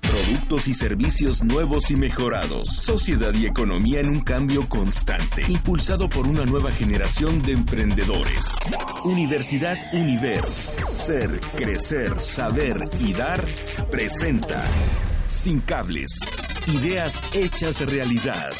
Productos y servicios nuevos y mejorados. Sociedad y economía en un cambio constante. Impulsado por una nueva generación de emprendedores. Universidad Univer. Ser, crecer, saber y dar. Presenta. Sin cables. Ideas hechas realidad.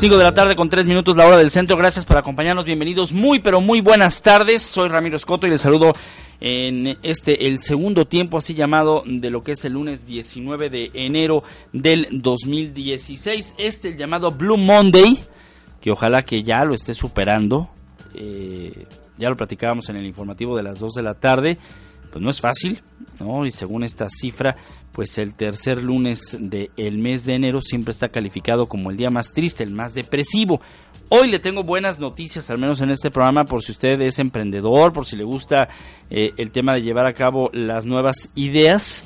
5 de la tarde con 3 minutos la hora del centro. Gracias por acompañarnos. Bienvenidos. Muy pero muy buenas tardes. Soy Ramiro Escoto y les saludo en este el segundo tiempo así llamado de lo que es el lunes 19 de enero del 2016. Este el llamado Blue Monday, que ojalá que ya lo esté superando. Eh, ya lo platicábamos en el informativo de las 2 de la tarde. Pues no es fácil, ¿no? Y según esta cifra, pues el tercer lunes del mes de enero siempre está calificado como el día más triste, el más depresivo. Hoy le tengo buenas noticias, al menos en este programa, por si usted es emprendedor, por si le gusta eh, el tema de llevar a cabo las nuevas ideas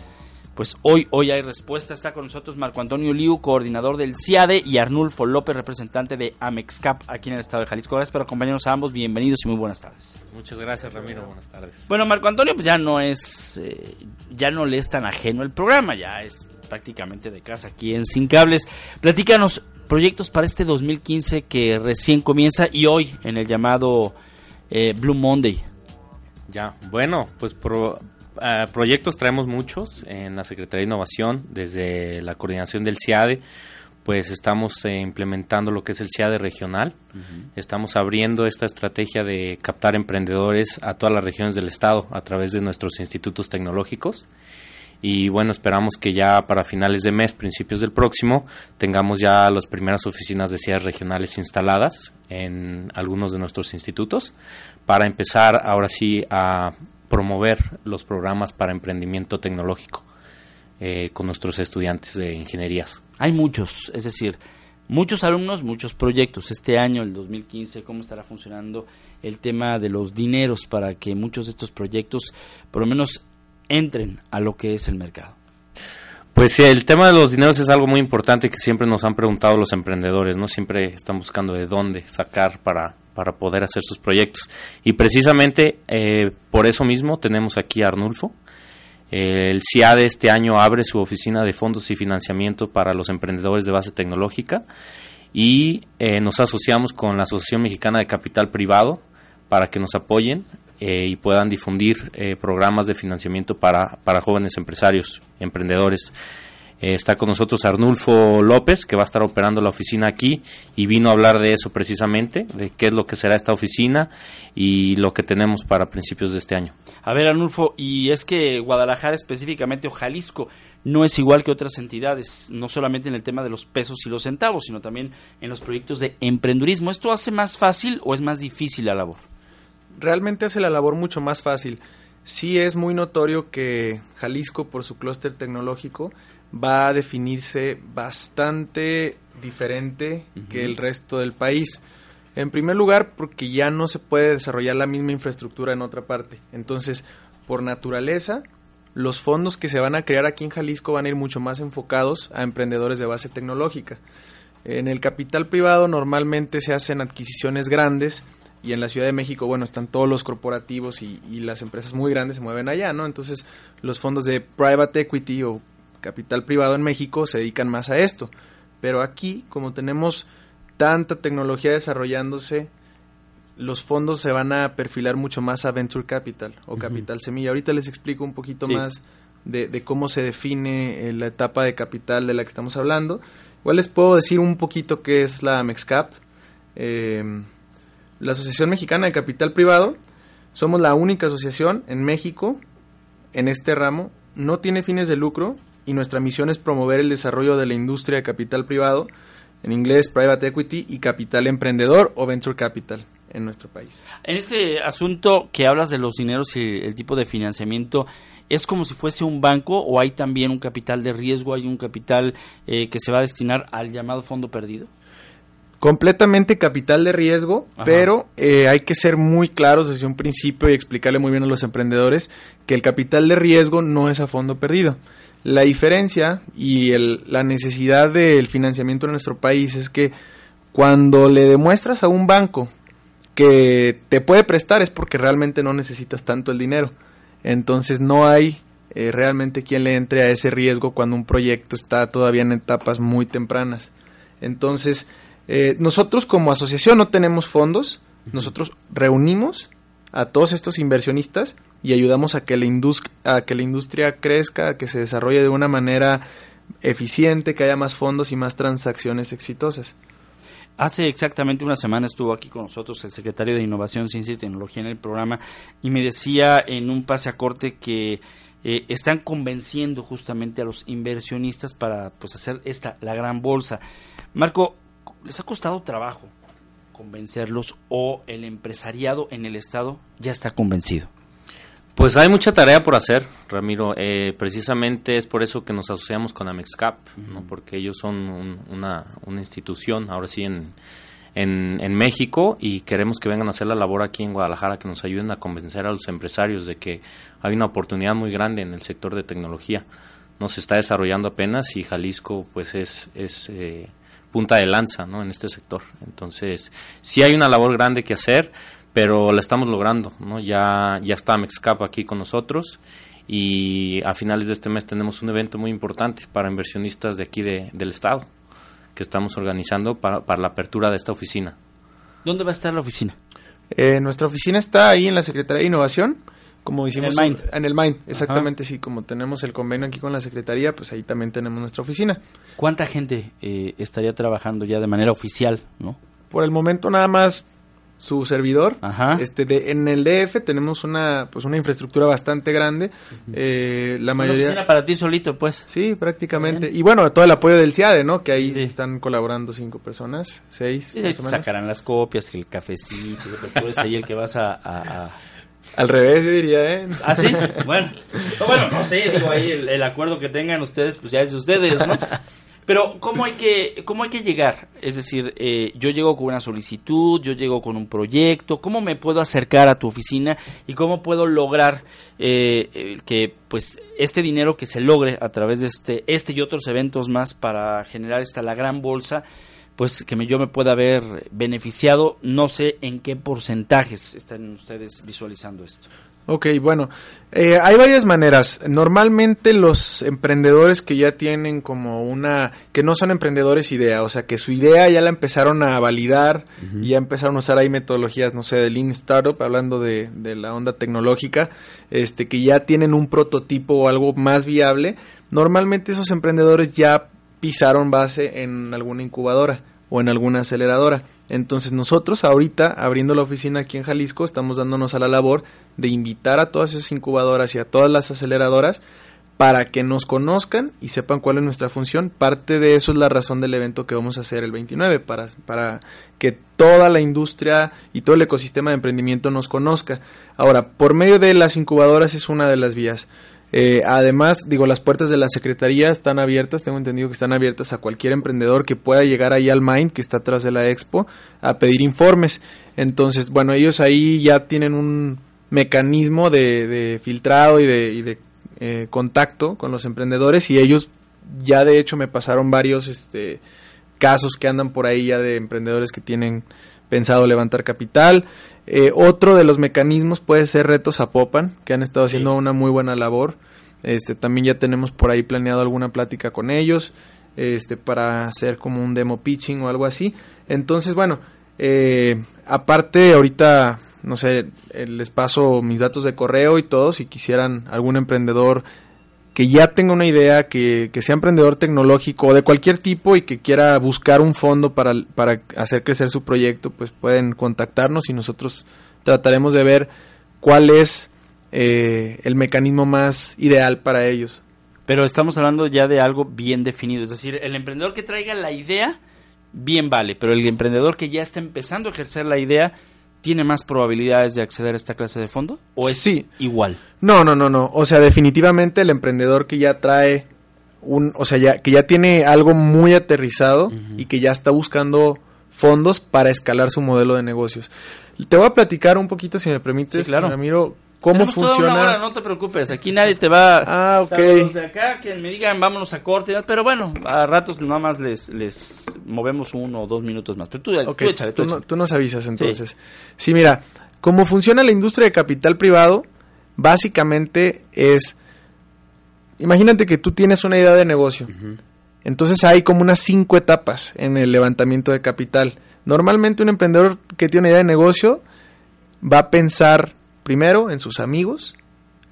pues hoy, hoy hay respuesta. Está con nosotros Marco Antonio Liu, coordinador del CIADE, y Arnulfo López, representante de Amexcap aquí en el estado de Jalisco. Gracias por acompañarnos a ambos. Bienvenidos y muy buenas tardes. Muchas gracias, Ramiro. Buenas tardes. Bueno, Marco Antonio, pues ya no es, eh, ya no le es tan ajeno el programa, ya es prácticamente de casa aquí en Sin Cables. Platícanos proyectos para este 2015 que recién comienza y hoy en el llamado eh, Blue Monday. Ya, bueno, pues pro, Ah, proyectos traemos muchos en la Secretaría de Innovación, desde la coordinación del CIADE, pues estamos eh, implementando lo que es el CIADE regional. Estamos abriendo esta estrategia de captar emprendedores a todas las regiones del estado a través de nuestros institutos tecnológicos. Y bueno, esperamos que ya para finales de mes, principios del próximo, tengamos ya las primeras oficinas de CIADE regionales instaladas en algunos de nuestros institutos para empezar ahora sí a promover los programas para emprendimiento tecnológico eh, con nuestros estudiantes de ingenierías. Hay muchos, es decir, muchos alumnos, muchos proyectos. Este año, el 2015, ¿cómo estará funcionando el tema de los dineros para que muchos de estos proyectos por lo menos entren a lo que es el mercado? Pues sí, el tema de los dineros es algo muy importante que siempre nos han preguntado los emprendedores, ¿no? Siempre están buscando de dónde sacar para para poder hacer sus proyectos. Y precisamente eh, por eso mismo tenemos aquí a Arnulfo. el CIADE este año abre su oficina de fondos y financiamiento para los emprendedores de base tecnológica y eh, nos asociamos con la Asociación Mexicana de Capital Privado para que nos apoyen eh, y puedan difundir programas de financiamiento para, para jóvenes empresarios, emprendedores. Eh, está con nosotros Arnulfo López, que va a estar operando la oficina aquí y vino a hablar de eso precisamente, de qué es lo que será esta oficina y lo que tenemos para principios de este año. A ver, Arnulfo, y es que Guadalajara específicamente o Jalisco no es igual que otras entidades, no solamente en el tema de los pesos y los centavos, sino también en los proyectos de emprendurismo. ¿Esto hace más fácil o es más difícil la labor? Realmente hace la labor mucho más fácil. Sí es muy notorio que Jalisco, por su clúster tecnológico, va a definirse bastante diferente que el resto del país. En primer lugar, porque ya no se puede desarrollar la misma infraestructura en otra parte. Entonces, por naturaleza, los fondos que se van a crear aquí en Jalisco van a ir mucho más enfocados a emprendedores de base tecnológica. En el capital privado normalmente se hacen adquisiciones grandes y en la Ciudad de México, bueno, están todos los corporativos y, y las empresas muy grandes se mueven allá, ¿no? Entonces, los fondos de private equity o capital privado en México se dedican más a esto. Pero aquí, como tenemos tanta tecnología desarrollándose, los fondos se van a perfilar mucho más a Venture Capital o Capital Semilla. Ahorita les explico un poquito más de, cómo se define eh, la etapa de capital de la que estamos hablando. Igual les puedo decir un poquito qué es la MEXCAP. Em, la Asociación Mexicana de Capital Privado, somos la única asociación en México en este ramo, no tiene fines de lucro y nuestra misión es promover el desarrollo de la industria de capital privado, en inglés private equity y capital emprendedor o venture capital en nuestro país. En este asunto que hablas de los dineros y el tipo de financiamiento, ¿es como si fuese un banco o hay también un capital de riesgo, hay un capital eh, que se va a destinar al llamado fondo perdido? completamente capital de riesgo, pero eh, hay que ser muy claros desde un principio y explicarle muy bien a los emprendedores que el capital de riesgo no es a fondo perdido. La diferencia y la necesidad del financiamiento en nuestro país es que cuando le demuestras a un banco que te puede prestar es porque realmente no necesitas tanto el dinero. Entonces no hay eh, realmente quien le entre a ese riesgo cuando un proyecto está todavía en etapas muy tempranas. Entonces, eh, nosotros como asociación no tenemos fondos, nosotros reunimos a todos estos inversionistas y ayudamos a que la, a que la industria crezca, a que se desarrolle de una manera eficiente, que haya más fondos y más transacciones exitosas. Hace exactamente una semana estuvo aquí con nosotros el secretario de Innovación, Ciencia y Tecnología en el programa y me decía en un pase a corte que eh, están convenciendo justamente a los inversionistas para pues hacer esta la gran bolsa. Marco, ¿les ha costado trabajo convencerlos o el empresariado en el estado ya está convencido? Pues hay mucha tarea por hacer, Ramiro. Eh, precisamente es por eso que nos asociamos con Amexcap, ¿no? porque ellos son una, una, institución, ahora sí, en, en, México y queremos que vengan a hacer la labor aquí en Guadalajara, que nos ayuden a convencer a los empresarios de que hay una oportunidad muy grande en el sector de tecnología. No se está desarrollando apenas y Jalisco pues es, es eh, punta de lanza ¿no? en este sector. Entonces, sí hay una labor grande que hacer pero la estamos logrando, ¿no? Ya, ya está Mexcap aquí con nosotros y a finales de este mes tenemos un evento muy importante para inversionistas de aquí de, del estado que estamos organizando para, para, la apertura de esta oficina. ¿Dónde va a estar la oficina? Eh, nuestra oficina está ahí en la Secretaría de Innovación, como hicimos en el Mind. En el Mind, exactamente, sí, como tenemos el convenio aquí con la Secretaría, pues ahí también tenemos nuestra oficina. ¿Cuánta gente eh, estaría trabajando ya de manera oficial, no? Por el momento nada más su servidor. Este de, en el DF tenemos una pues una infraestructura bastante grande. eh, la mayoría para ti solito, pues. Sí, prácticamente. Y bueno, todo el apoyo del CIADE, ¿no? Que ahí están colaborando cinco personas, seis. Sí, sacarán las copias, el cafecito, que tú eres ahí el que vas a, a, Al revés, yo diría, ¿eh? ¿Ah, sí? Bueno, bueno no sé, digo ahí el, el, acuerdo que tengan ustedes, pues ya es de ustedes, ¿no? Pero, ¿cómo hay que, cómo hay que llegar? Es decir, eh, yo llego con una solicitud, yo llego con un proyecto, ¿cómo me puedo acercar a tu oficina y cómo puedo lograr eh, que pues este dinero que se logre a través de este, este y otros eventos más para generar esta la gran bolsa, pues que me, yo me pueda haber beneficiado, no sé en qué porcentajes están ustedes visualizando esto. Ok, bueno, eh, hay varias maneras. Normalmente los emprendedores que ya tienen como una, que no son emprendedores idea, o sea, que su idea ya la empezaron a validar y ya empezaron a usar ahí metodologías, no sé, de Lean Startup, hablando de, de la onda tecnológica, este, que ya tienen un prototipo o algo más viable. Normalmente esos emprendedores ya pisaron base en alguna incubadora o en alguna aceleradora. Entonces nosotros ahorita, abriendo la oficina aquí en Jalisco, estamos dándonos a la labor de invitar a todas esas incubadoras y a todas las aceleradoras para que nos conozcan y sepan cuál es nuestra función. Parte de eso es la razón del evento que vamos a hacer el 29, para, para que toda la industria y todo el ecosistema de emprendimiento nos conozca. Ahora, por medio de las incubadoras es una de las vías. Eh, además, digo, las puertas de la Secretaría están abiertas, tengo entendido que están abiertas a cualquier emprendedor que pueda llegar ahí al Mind, que está atrás de la Expo, a pedir informes. Entonces, bueno, ellos ahí ya tienen un mecanismo de, filtrado y de, eh, contacto con los emprendedores y ellos ya de hecho me pasaron varios este, casos que andan por ahí ya de emprendedores que tienen pensado levantar capital. Eh, otro de los mecanismos puede ser Retos a Popan, que han estado haciendo una muy buena labor. Este, también ya tenemos por ahí planeado alguna plática con ellos este, para hacer como un demo pitching o algo así. Entonces, bueno, eh, aparte ahorita, no sé, eh, les paso mis datos de correo y todo, si quisieran algún emprendedor que ya tenga una idea, que, que, sea emprendedor tecnológico de cualquier tipo y que quiera buscar un fondo para, para hacer crecer su proyecto, pues pueden contactarnos y nosotros trataremos de ver cuál es eh, el mecanismo más ideal para ellos. Pero estamos hablando ya de algo bien definido, es decir, el emprendedor que traiga la idea, bien vale, pero el emprendedor que ya está empezando a ejercer la idea, tiene más probabilidades de acceder a esta clase de fondo? ¿O es sí. igual? No, no, no, no. O sea, definitivamente el emprendedor que ya trae un, o sea, ya, que ya tiene algo muy aterrizado y que ya está buscando fondos para escalar su modelo de negocios. Te voy a platicar un poquito, si me permites, sí, claro. Ramiro, cómo Tenemos toda funciona. una hora, no te preocupes, aquí nadie te va. Ah, ok. salvo los de acá que me digan vámonos a corte, pero bueno, a ratos nada más les, les movemos uno o dos minutos más. Pero tú, Ok, tú échale, tú tú, no- tú nos avisas entonces. Sí. mira, cómo funciona la industria de capital privado, básicamente es, imagínate que tú tienes una idea de negocio. Entonces hay como unas cinco etapas en el levantamiento de capital. Normalmente un emprendedor que tiene una idea de negocio va a pensar primero en sus amigos,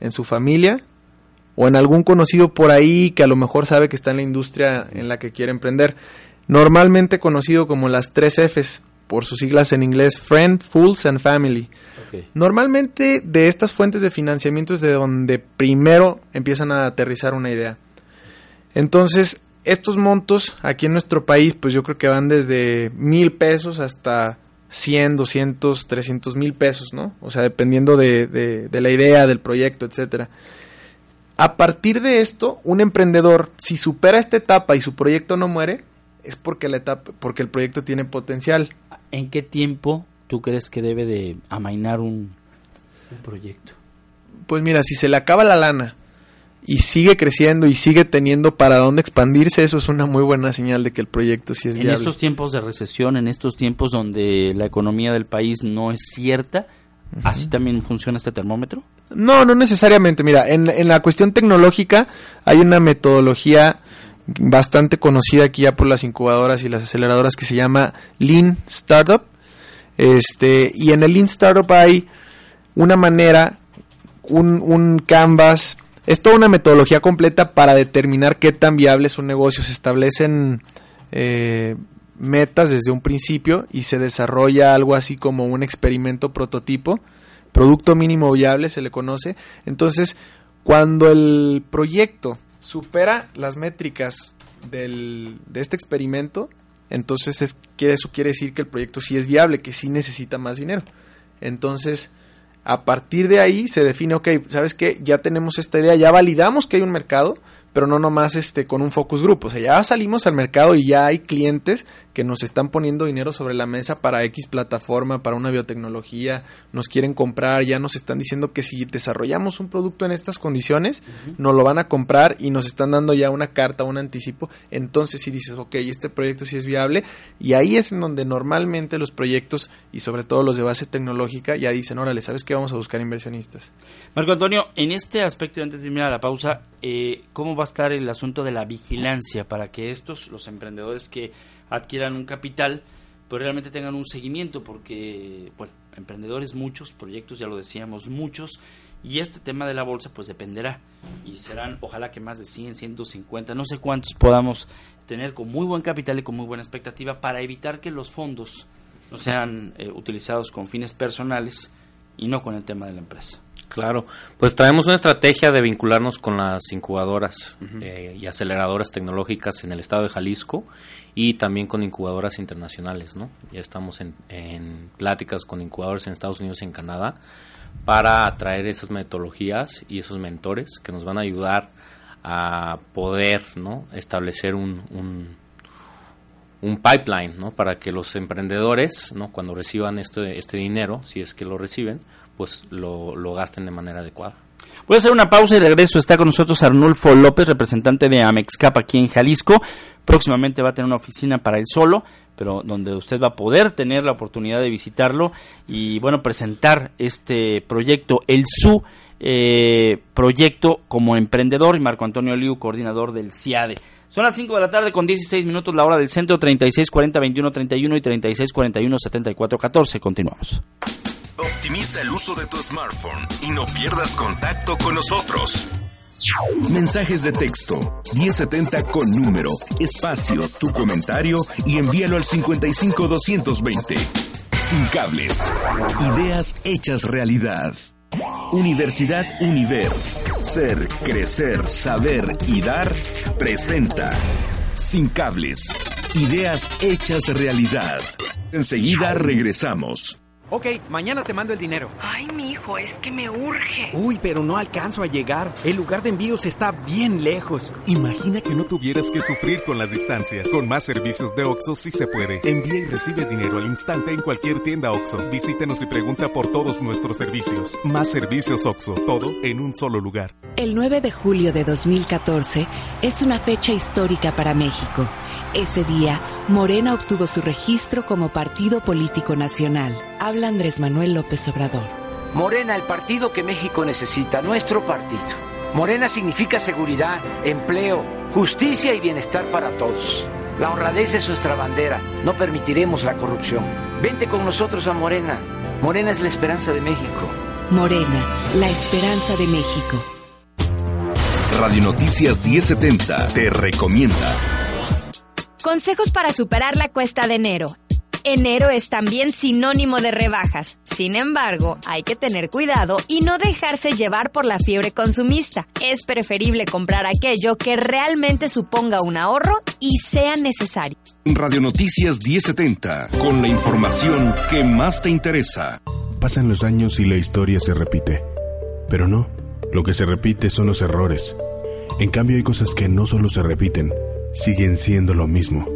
en su familia o en algún conocido por ahí que a lo mejor sabe que está en la industria en la que quiere emprender. Normalmente conocido como las tres Fs, por sus siglas en inglés, Friend, Fools and Family. Normalmente de estas fuentes de financiamiento es de donde primero empiezan a aterrizar una idea. Entonces, estos montos aquí en nuestro país, pues yo creo que van desde mil pesos hasta 100, 200, 300 mil pesos, ¿no? O sea, dependiendo de, de- de la idea, del proyecto, etcétera. A partir de esto, un emprendedor, si supera esta etapa y su proyecto no muere, es porque la etapa, porque el proyecto tiene potencial. ¿En qué tiempo tú crees que debe de amainar un, un proyecto? Pues mira, si se le acaba la lana y sigue creciendo y sigue teniendo para dónde expandirse, eso es una muy buena señal de que el proyecto sí es En viable. estos tiempos de recesión, en estos tiempos donde la economía del país no es cierta, ¿así también funciona este termómetro? No, no necesariamente. Mira, en, en la cuestión tecnológica hay una metodología bastante conocida aquí ya por las incubadoras y las aceleradoras que se llama Lean Startup. Este, y en el Lean Startup hay una manera, un, un canvas, es toda una metodología completa para determinar qué tan viable es un negocio. Se establecen eh, metas desde un principio y se desarrolla algo así como un experimento prototipo producto mínimo viable se le conoce. Entonces, cuando el proyecto supera las métricas del, de este experimento, entonces es, eso quiere decir que el proyecto sí es viable, que sí necesita más dinero. Entonces, a partir de ahí se define, ok, ¿sabes qué? Ya tenemos esta idea, ya validamos que hay un mercado, pero no nomás este, con un focus group. O sea, ya salimos al mercado y ya hay clientes que nos están poniendo dinero sobre la mesa para X plataforma, para una biotecnología, nos quieren comprar, ya nos están diciendo que si desarrollamos un producto en estas condiciones, nos lo van a comprar y nos están dando ya una carta, un anticipo. Entonces, si dices, ok, este proyecto sí es viable, y ahí es en donde normalmente los proyectos, y sobre todo los de base tecnológica, ya dicen, órale, ¿sabes qué? Vamos a buscar inversionistas. Marco Antonio, en este aspecto, antes de irme a la pausa, eh, ¿cómo va a estar el asunto de la vigilancia para que estos, los emprendedores que adquieran un capital, pues realmente tengan un seguimiento? Porque, bueno, emprendedores muchos, proyectos ya lo decíamos, muchos, y este tema de la bolsa pues dependerá, y serán ojalá que más de 100, 150, no sé cuántos podamos tener con muy buen capital y con muy buena expectativa para evitar que los fondos no sean eh, utilizados con fines personales y no con el tema de la empresa. Claro, pues traemos una estrategia de vincularnos con las incubadoras eh, y aceleradoras tecnológicas en el estado de Jalisco y también con incubadoras internacionales, ¿no? Ya estamos en, en pláticas con incubadoras en Estados Unidos y en Canadá para atraer esas metodologías y esos mentores que nos van a ayudar a poder, ¿no? Establecer un, un, un pipeline, ¿no? Para que los emprendedores, ¿no? Cuando reciban este, este dinero, si es que lo reciben, pues lo, gasten de manera adecuada. Voy a hacer una pausa y regreso. Está con nosotros Arnulfo López, representante de Amexcap aquí en Jalisco. Próximamente va a tener una oficina para él solo, pero donde usted va a poder tener la oportunidad de visitarlo y, bueno, presentar este proyecto, el SU eh, proyecto como emprendedor y Marco Antonio Liu, coordinador del CIADE. Son las 5 de la tarde con 16 minutos la hora del centro, 36 40 21 31 y 36 41 74 14. Continuamos. Optimiza el uso de tu smartphone y no pierdas contacto con nosotros. Mensajes de texto 1070 con número, espacio, tu comentario y envíalo al 55 220. Sin cables. Ideas hechas realidad. Universidad Univer. Ser, crecer, saber y dar presenta. Sin cables. Ideas hechas realidad. Enseguida regresamos. Ok, mañana te mando el dinero. Ay, mi hijo, es que me urge. Uy, pero no alcanzo a llegar. El lugar de envíos está bien lejos. Imagina que no tuvieras que sufrir con las distancias. Con más servicios de Oxo sí se puede. Envía y recibe dinero al instante en cualquier tienda Oxo. Visítenos y pregunta por todos nuestros servicios. Más servicios Oxo, todo en un solo lugar. El 9 de julio de 2014 es una fecha histórica para México. Ese día, Morena obtuvo su registro como partido político nacional. Habla Andrés Manuel López Obrador. Morena, el partido que México necesita, nuestro partido. Morena significa seguridad, empleo, justicia y bienestar para todos. La honradez es nuestra bandera. No permitiremos la corrupción. Vente con nosotros a Morena. Morena es la esperanza de México. Morena, la esperanza de México. Radio Noticias 1070 te recomienda. Consejos para superar la cuesta de enero. Enero es también sinónimo de rebajas. Sin embargo, hay que tener cuidado y no dejarse llevar por la fiebre consumista. Es preferible comprar aquello que realmente suponga un ahorro y sea necesario. Radio Noticias 1070, con la información que más te interesa. Pasan los años y la historia se repite. Pero no, lo que se repite son los errores. En cambio hay cosas que no solo se repiten, siguen siendo lo mismo.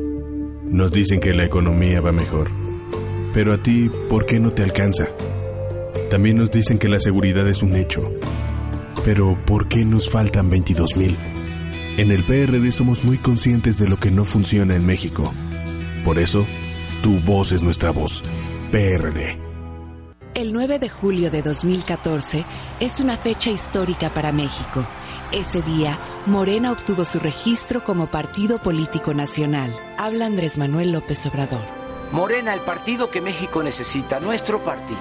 Nos dicen que la economía va mejor. Pero a ti, ¿por qué no te alcanza? También nos dicen que la seguridad es un hecho. Pero ¿por qué nos faltan 22 mil? En el PRD somos muy conscientes de lo que no funciona en México. Por eso, tu voz es nuestra voz. PRD. El 9 de julio de 2014 es una fecha histórica para México. Ese día, Morena obtuvo su registro como partido político nacional. Habla Andrés Manuel López Obrador. Morena, el partido que México necesita, nuestro partido.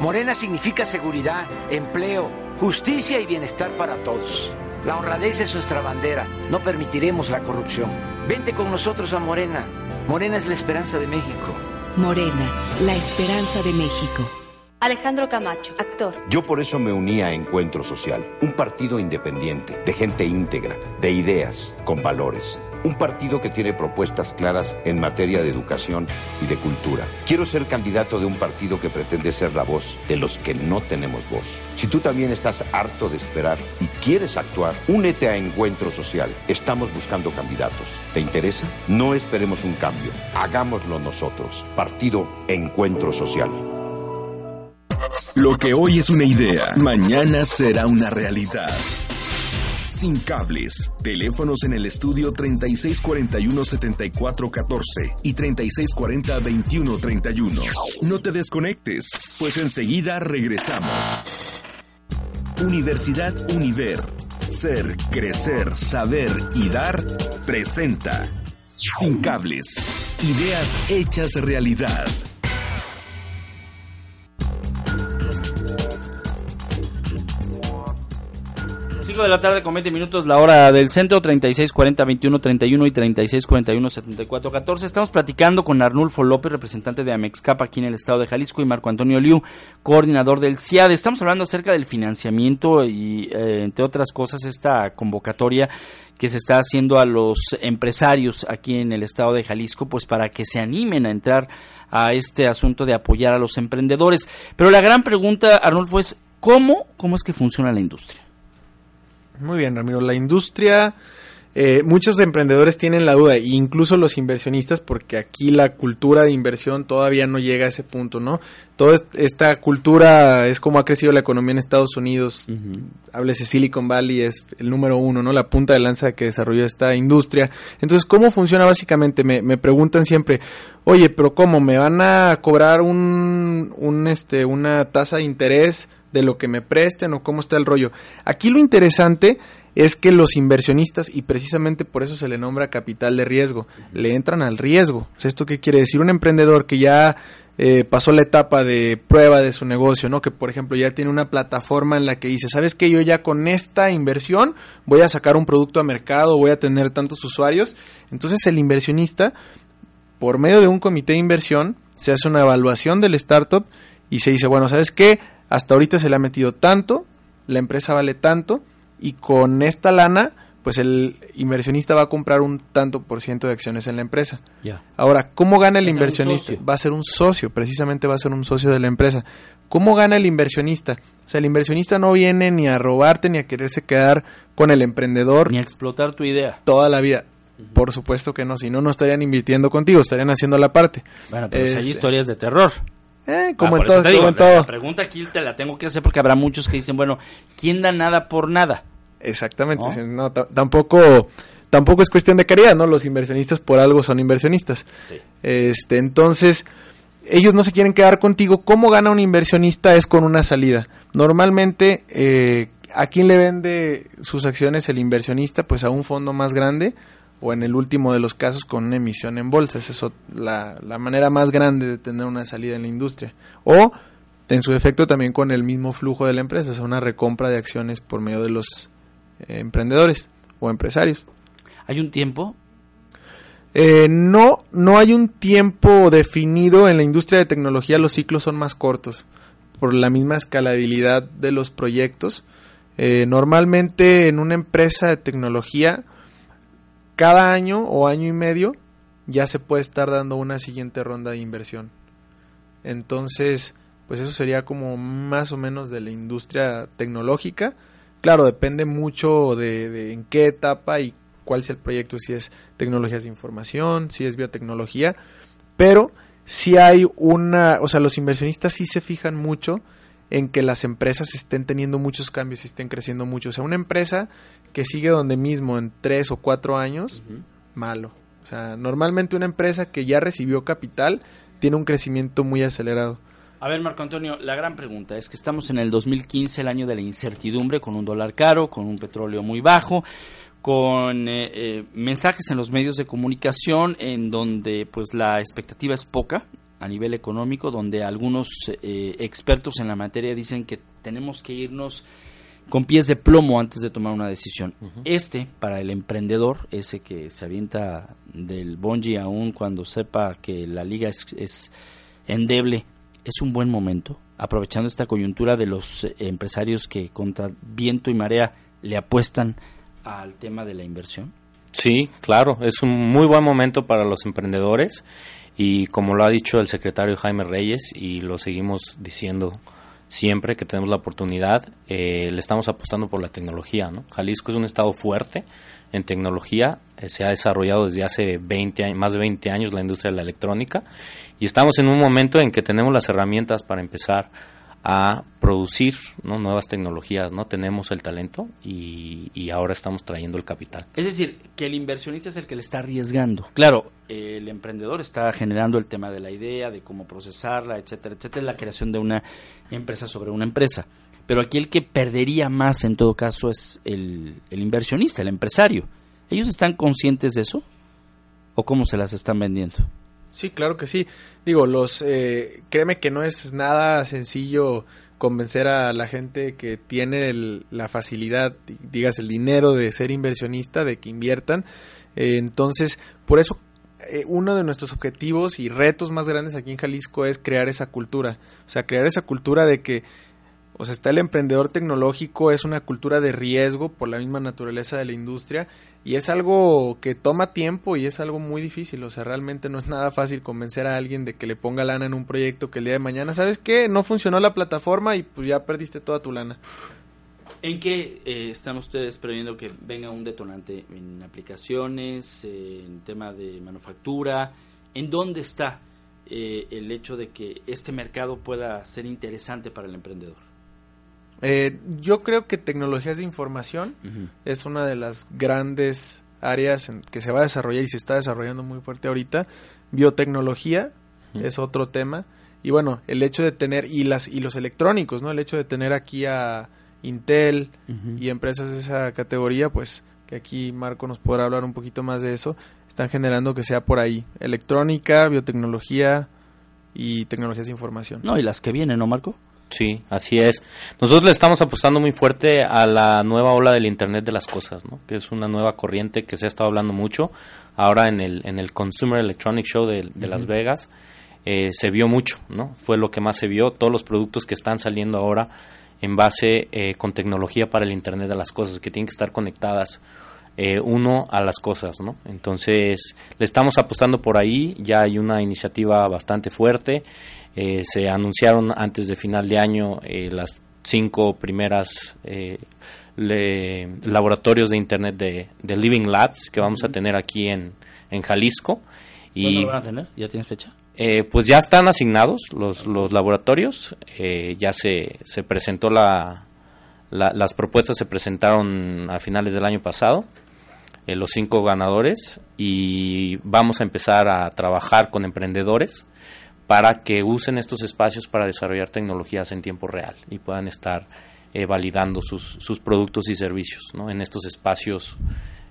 Morena significa seguridad, empleo, justicia y bienestar para todos. La honradez es nuestra bandera. No permitiremos la corrupción. Vente con nosotros a Morena. Morena es la esperanza de México. Morena, la esperanza de México. Alejandro Camacho, actor. Yo por eso me uní a Encuentro Social, un partido independiente, de gente íntegra, de ideas, con valores. Un partido que tiene propuestas claras en materia de educación y de cultura. Quiero ser candidato de un partido que pretende ser la voz de los que no tenemos voz. Si tú también estás harto de esperar y quieres actuar, únete a Encuentro Social. Estamos buscando candidatos. ¿Te interesa? No esperemos un cambio. Hagámoslo nosotros. Partido Encuentro Social. Lo que hoy es una idea, mañana será una realidad. Sin cables. Teléfonos en el estudio 3641-7414 y 3640-2131. No te desconectes, pues enseguida regresamos. Universidad Univer. Ser, crecer, saber y dar presenta. Sin cables. Ideas hechas realidad. 5 de la tarde con 20 minutos, la hora del centro, 36 40 21 31 y 36 41 74 14. Estamos platicando con Arnulfo López, representante de Amexcap aquí en el estado de Jalisco, y Marco Antonio Liu, coordinador del CIAD. Estamos hablando acerca del financiamiento y, eh, entre otras cosas, esta convocatoria que se está haciendo a los empresarios aquí en el estado de Jalisco, pues para que se animen a entrar a este asunto de apoyar a los emprendedores. Pero la gran pregunta, Arnulfo, es ¿cómo, cómo es que funciona la industria? Muy bien, Ramiro. La industria, eh, muchos emprendedores tienen la duda, incluso los inversionistas, porque aquí la cultura de inversión todavía no llega a ese punto, ¿no? Toda esta cultura es como ha crecido la economía en Estados Unidos. Háblese Silicon Valley, es el número uno, ¿no? La punta de lanza que desarrolló esta industria. Entonces, ¿cómo funciona básicamente? Me, me preguntan siempre, oye, pero ¿cómo? ¿Me van a cobrar un, un este, una tasa de interés? de lo que me presten o cómo está el rollo. Aquí lo interesante es que los inversionistas, y precisamente por eso se le nombra capital de riesgo, le entran al riesgo. ¿Esto qué quiere decir? Un emprendedor que ya eh, pasó la etapa de prueba de su negocio, ¿no? Que por ejemplo ya tiene una plataforma en la que dice, ¿sabes qué? Yo ya con esta inversión voy a sacar un producto a mercado, voy a tener tantos usuarios. Entonces el inversionista, por medio de un comité de inversión, se hace una evaluación del startup y se dice, bueno, ¿sabes qué? Hasta ahorita se le ha metido tanto, la empresa vale tanto y con esta lana pues el inversionista va a comprar un tanto por ciento de acciones en la empresa. Ya. Ahora, ¿cómo gana el inversionista? Va a ser un socio, precisamente va a ser un socio de la empresa. ¿Cómo gana el inversionista? O sea, el inversionista no viene ni a robarte ni a quererse quedar con el emprendedor Ni a explotar tu idea. toda la vida. Por supuesto que no, si no, no estarían invirtiendo contigo, estarían haciendo la parte. Bueno, pero si hay Este, historias de terror. eh, como Ah, en por eso todo, te digo, como en la- La todo. pregunta aquí te la tengo que hacer porque habrá muchos que dicen, bueno, ¿quién da nada por nada? Exactamente, ¿No? tampoco tampoco es cuestión de caridad, ¿no? Los inversionistas por algo son inversionistas. Este, entonces ellos no se quieren quedar contigo. ¿Cómo gana un inversionista? Es con una salida. Normalmente, eh, ¿a quién le vende sus acciones el inversionista? Pues a un fondo más grande o en el último de los casos con una emisión en bolsa. Esa es la, la manera más grande de tener una salida en la industria. O, en su efecto, también con el mismo flujo de la empresa, o sea, una recompra de acciones por medio de los emprendedores o empresarios. ¿Hay un tiempo? Eh, no, no hay un tiempo definido en la industria de tecnología, los ciclos son más cortos por la misma escalabilidad de los proyectos. Eh, normalmente en una empresa de tecnología, cada año o año y medio ya se puede estar dando una siguiente ronda de inversión. Entonces, pues eso sería como más o menos de la industria tecnológica. Claro, depende mucho de, de en qué etapa y cuál sea el proyecto, si es tecnologías de información, si es biotecnología, pero si hay una, o sea, los inversionistas sí se fijan mucho en que las empresas estén teniendo muchos cambios y estén creciendo mucho. O sea, una empresa que sigue donde mismo en tres o cuatro años, malo. O sea, normalmente una empresa que ya recibió capital tiene un crecimiento muy acelerado. A ver, Marco Antonio, la gran pregunta es que estamos en el 2015, el año de la incertidumbre, con un dólar caro, con un petróleo muy bajo, con eh, eh, mensajes en los medios de comunicación en donde pues la expectativa es poca a nivel económico, donde algunos eh, expertos en la materia dicen que tenemos que irnos con pies de plomo antes de tomar una decisión. Este, para el emprendedor, ese que se avienta del bungee aún cuando sepa que la liga es, es endeble, es un buen momento, aprovechando esta coyuntura de los eh, empresarios que contra viento y marea le apuestan al tema de la inversión. Sí, claro, es un muy buen momento para los emprendedores y como lo ha dicho el secretario Jaime Reyes y lo seguimos diciendo siempre que tenemos la oportunidad, eh, le estamos apostando por la tecnología. ¿no? Jalisco es un estado fuerte en tecnología, eh, se ha desarrollado desde hace 20 años, más de 20 años la industria de la electrónica y estamos en un momento en que tenemos las herramientas para empezar a producir ¿no? nuevas tecnologías, no tenemos el talento y, y ahora estamos trayendo el capital. Es decir, que el inversionista es el que le está arriesgando. Claro, el emprendedor está generando el tema de la idea, de cómo procesarla, etcétera, etcétera, la creación de una empresa sobre una empresa. Pero aquí el que perdería más en todo caso es el, el inversionista, el empresario. ¿Ellos están conscientes de eso? ¿O cómo se las están vendiendo? Sí, claro que sí. Digo, los eh, créeme que no es nada sencillo convencer a la gente que tiene el- la facilidad, di- digas el dinero de ser inversionista, de que inviertan. Eh, entonces, por eso eh, uno de nuestros objetivos y retos más grandes aquí en Jalisco es crear esa cultura. O sea, crear esa cultura de que o sea, está el emprendedor tecnológico, es una cultura de riesgo por la misma naturaleza de la industria y es algo que toma tiempo y es algo muy difícil. O sea, realmente no es nada fácil convencer a alguien de que le ponga lana en un proyecto que el día de mañana, ¿sabes qué? No funcionó la plataforma y pues ya perdiste toda tu lana. ¿En qué eh, están ustedes previendo que venga un detonante en aplicaciones, en tema de manufactura? ¿En dónde está eh, el hecho de que este mercado pueda ser interesante para el emprendedor? Eh, yo creo que tecnologías de información es una de las grandes áreas en que se va a desarrollar y se está desarrollando muy fuerte ahorita. Biotecnología es otro tema. Y bueno, el hecho de tener, y las, y los electrónicos, ¿no? El hecho de tener aquí a Intel y empresas de esa categoría, pues que aquí Marco nos podrá hablar un poquito más de eso, están generando que sea por ahí. Electrónica, biotecnología y tecnologías de información. No, y las que vienen, ¿no, Marco? Sí, así es. Nosotros le estamos apostando muy fuerte a la nueva ola del Internet de las cosas, ¿no? que es una nueva corriente que se ha estado hablando mucho. Ahora en el, en el Consumer Electronic Show de, de Las. Vegas eh, se vio mucho, ¿no? Fue lo que más se vio. Todos los productos que están saliendo ahora en base eh, con tecnología para el Internet de las cosas, que tienen que estar conectadas eh, uno a las cosas, ¿no? Entonces, le estamos apostando por ahí, ya hay una iniciativa bastante fuerte, eh, se anunciaron antes de final de año eh, las cinco primeras laboratorios de Internet de, Living Labs que vamos a tener aquí en, en Jalisco. Y, ¿Cuándo van a tener? ¿Ya tienes fecha? pues ya están asignados los, los laboratorios, ya se, se presentó la, las propuestas se presentaron a finales del año pasado eh, los cinco ganadores y vamos a empezar a trabajar con emprendedores para que usen estos espacios para desarrollar tecnologías en tiempo real y puedan estar eh, validando sus, sus, productos y servicios ¿no? en estos espacios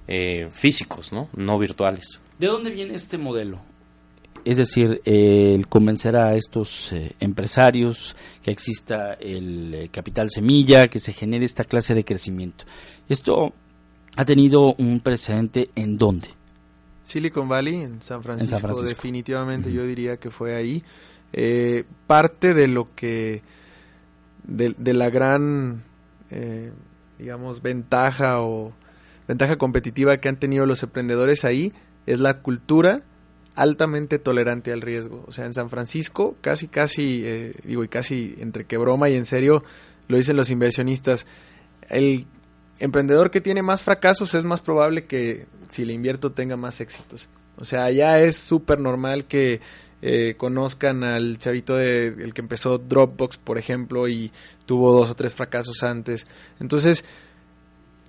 eh, físicos, ¿no? no virtuales. ¿De dónde viene este modelo? Es decir, el convencer a estos empresarios que exista el capital semilla, que se genere esta clase de crecimiento. Esto ha tenido un precedente en dónde? Silicon Valley, en San Francisco, definitivamente yo diría que fue ahí. Eh, parte de lo que, de, la gran, eh, digamos, ventaja o ventaja competitiva que han tenido los emprendedores ahí es la cultura altamente tolerante al riesgo. O sea, en San Francisco, casi, casi, eh, digo, y casi entre que broma y en serio, lo dicen los inversionistas, el emprendedor que tiene más fracasos es más probable que si le invierto tenga más éxitos. O sea, ya es súper normal que eh, conozcan al chavito de, el que empezó Dropbox, por ejemplo, y tuvo dos o tres fracasos antes. Entonces,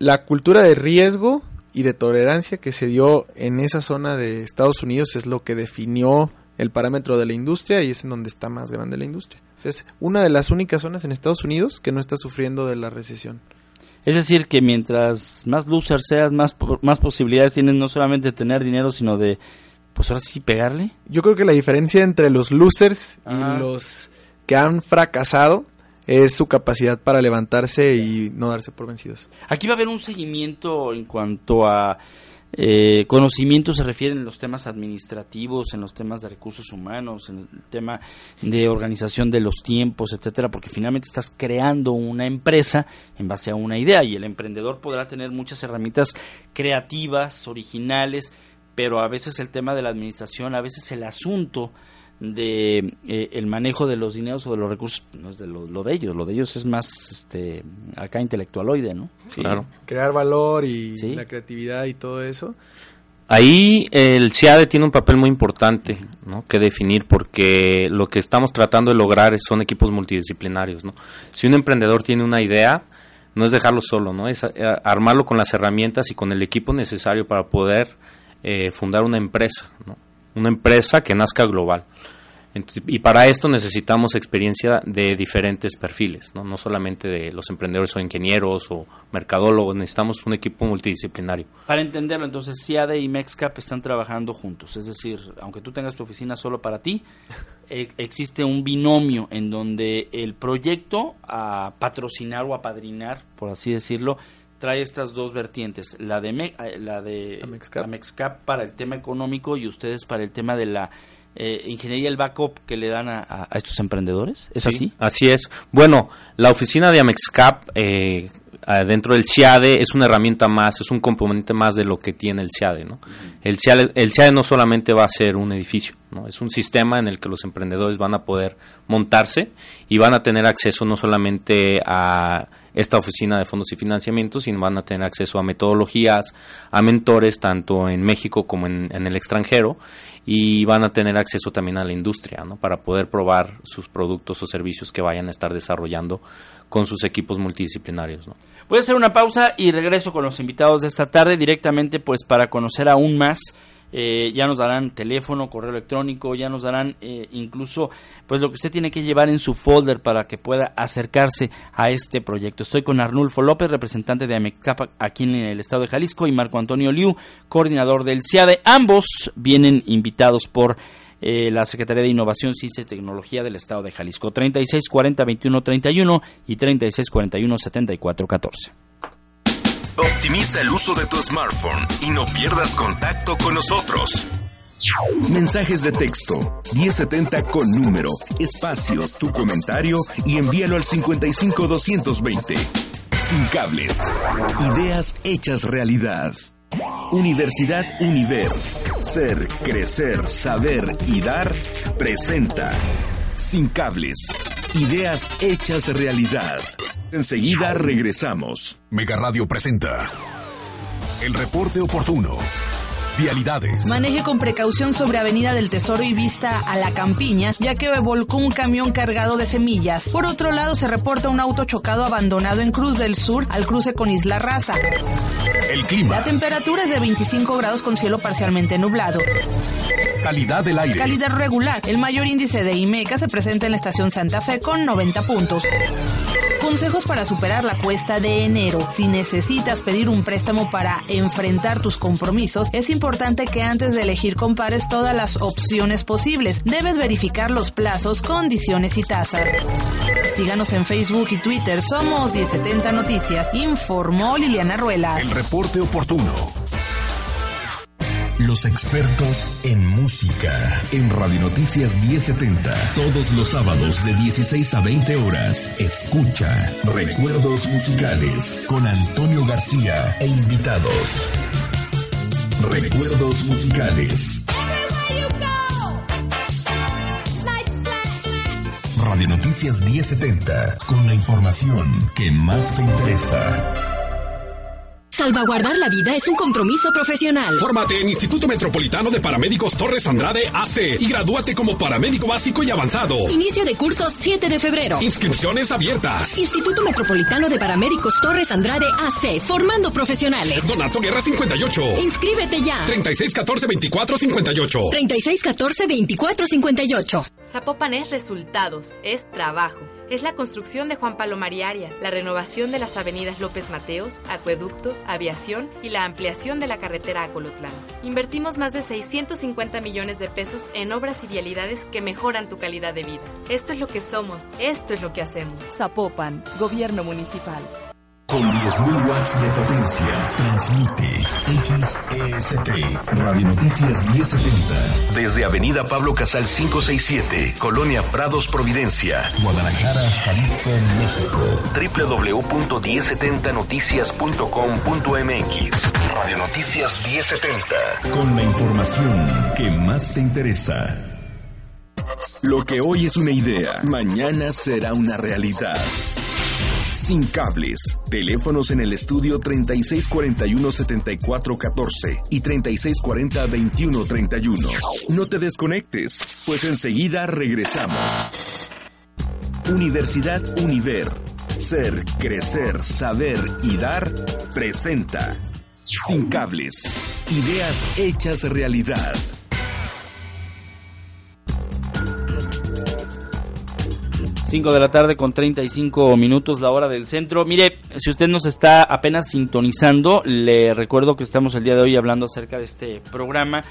la cultura de riesgo y de tolerancia que se dio en esa zona de Estados Unidos es lo que definió el parámetro de la industria y es en donde está más grande la industria. es una de las únicas zonas en Estados Unidos que no está sufriendo de la recesión. Es decir, que mientras más loser seas, más, más posibilidades tienes no solamente de tener dinero, sino de, pues ahora sí, pegarle. Yo creo que la diferencia entre los losers y los que han fracasado es su capacidad para levantarse y no darse por vencidos. Aquí va a haber un seguimiento en cuanto a eh, conocimiento se refiere en los temas administrativos, en los temas de recursos humanos, en el tema de organización de los tiempos, etcétera, porque finalmente estás creando una empresa en base a una idea y el emprendedor podrá tener muchas herramientas creativas, originales, pero a veces el tema de la administración, a veces el asunto de eh, el manejo de los dineros o de los recursos no es de lo, de ellos lo de ellos es más este acá intelectualoide no claro. Crear valor y la creatividad y todo eso. Ahí el CIADE tiene un papel muy importante ¿no? que definir porque lo que estamos tratando de lograr son equipos multidisciplinarios no si un emprendedor tiene una idea no es dejarlo solo no es eh, armarlo con las herramientas y con el equipo necesario para poder eh, fundar una empresa no una empresa que nazca global. y para esto necesitamos experiencia de diferentes perfiles, ¿no? no solamente de los emprendedores o ingenieros o mercadólogos, necesitamos un equipo multidisciplinario. Para entenderlo, entonces CIADE y MEXCAP están trabajando juntos, es decir, aunque tú tengas tu oficina solo para ti, e, existe un binomio en donde el proyecto a patrocinar o a padrinar, por así decirlo, trae estas dos vertientes, la de eh, la de Amexcap. para el tema económico y ustedes para el tema de la eh, ingeniería el backup que le dan a, estos emprendedores. ¿Es así? Así es. Bueno, la oficina de Amexcap eh, dentro del CIADE es una herramienta más, es un componente más de lo que tiene el CIADE. ¿no? el, CIADE el CIADE no solamente va a ser un edificio, ¿no? es un sistema en el que los emprendedores van a poder montarse y van a tener acceso no solamente a esta oficina de fondos y financiamientos, sino van a tener acceso a metodologías, a mentores, tanto en México como en, el extranjero, y van a tener acceso también a la industria, ¿no? Para poder probar sus productos o servicios que vayan a estar desarrollando con sus equipos multidisciplinarios. Voy a hacer una pausa y regreso con los invitados de esta tarde directamente pues para conocer aún más eh, ya nos darán teléfono, correo electrónico, ya nos darán eh, incluso pues lo que usted tiene que llevar en su folder para que pueda acercarse a este proyecto. Estoy con Arnulfo López, representante de AMECAP aquí en el estado de Jalisco, y Marco Antonio Liu, coordinador del CIADE. Ambos vienen invitados por eh, la Secretaría de Innovación, Ciencia y Tecnología del Estado de Jalisco. 3640 2131 y 3641 7414. Optimiza el uso de tu smartphone y no pierdas contacto con nosotros. Mensajes de texto 1070 con número, espacio, tu comentario y envíalo al 55220. Sin cables. Ideas hechas realidad. Universidad Univer. Ser, crecer, saber y dar presenta. Sin cables. Ideas hechas realidad. Enseguida regresamos. Mega Radio presenta. El reporte oportuno. Vialidades. Maneje con precaución sobre Avenida del Tesoro y vista a la campiña, ya que volcó un camión cargado de semillas. Por otro lado, se reporta un auto chocado abandonado en Cruz del Sur al cruce con Isla Raza. El clima. La temperatura es de 25 grados con cielo parcialmente nublado. Calidad del aire. Calidad regular. El mayor índice de IMECA se presenta en la estación Santa Fe con 90 puntos. Consejos para superar la cuesta de enero. Si necesitas pedir un préstamo para enfrentar tus compromisos, es importante que antes de elegir compares todas las opciones posibles. Debes verificar los plazos, condiciones y tasas. Síganos en Facebook y Twitter. Somos 1070 Noticias. Informó Liliana Ruelas. El reporte oportuno. Los expertos en música. En Radio Noticias 1070. Todos los sábados de 16 a 20 horas. Escucha Recuerdos Musicales con Antonio García e invitados. Recuerdos Musicales. Radio Noticias 1070. Con la información que más te interesa. Salvaguardar la vida es un compromiso profesional. Fórmate en Instituto Metropolitano de Paramédicos Torres Andrade AC y gradúate como paramédico básico y avanzado. Inicio de curso 7 de febrero. Inscripciones abiertas. Instituto Metropolitano de Paramédicos Torres Andrade AC, formando profesionales. Donato Guerra 58. Inscríbete ya. 3614 2458. 3614 2458. Zapopan es resultados, es trabajo es la construcción de Juan Palomar Arias, la renovación de las avenidas López Mateos, Acueducto, Aviación y la ampliación de la carretera a Colotlán. Invertimos más de 650 millones de pesos en obras y vialidades que mejoran tu calidad de vida. Esto es lo que somos, esto es lo que hacemos. Zapopan, Gobierno Municipal. Con 10.000 watts de potencia, transmite XEST Radio Noticias 1070. Desde Avenida Pablo Casal 567, Colonia Prados Providencia, Guadalajara, Jalisco, México. www.1070noticias.com.mx Radio Noticias 1070. Con la información que más te interesa. Lo que hoy es una idea, mañana será una realidad. Sin cables. Teléfonos en el estudio 3641-7414 y 3640-2131. No te desconectes, pues enseguida regresamos. Universidad Univer. Ser, crecer, saber y dar presenta. Sin cables. Ideas hechas realidad. 5 de la tarde con 35 minutos la hora del centro. Mire, si usted nos está apenas sintonizando, le recuerdo que estamos el día de hoy hablando acerca de este programa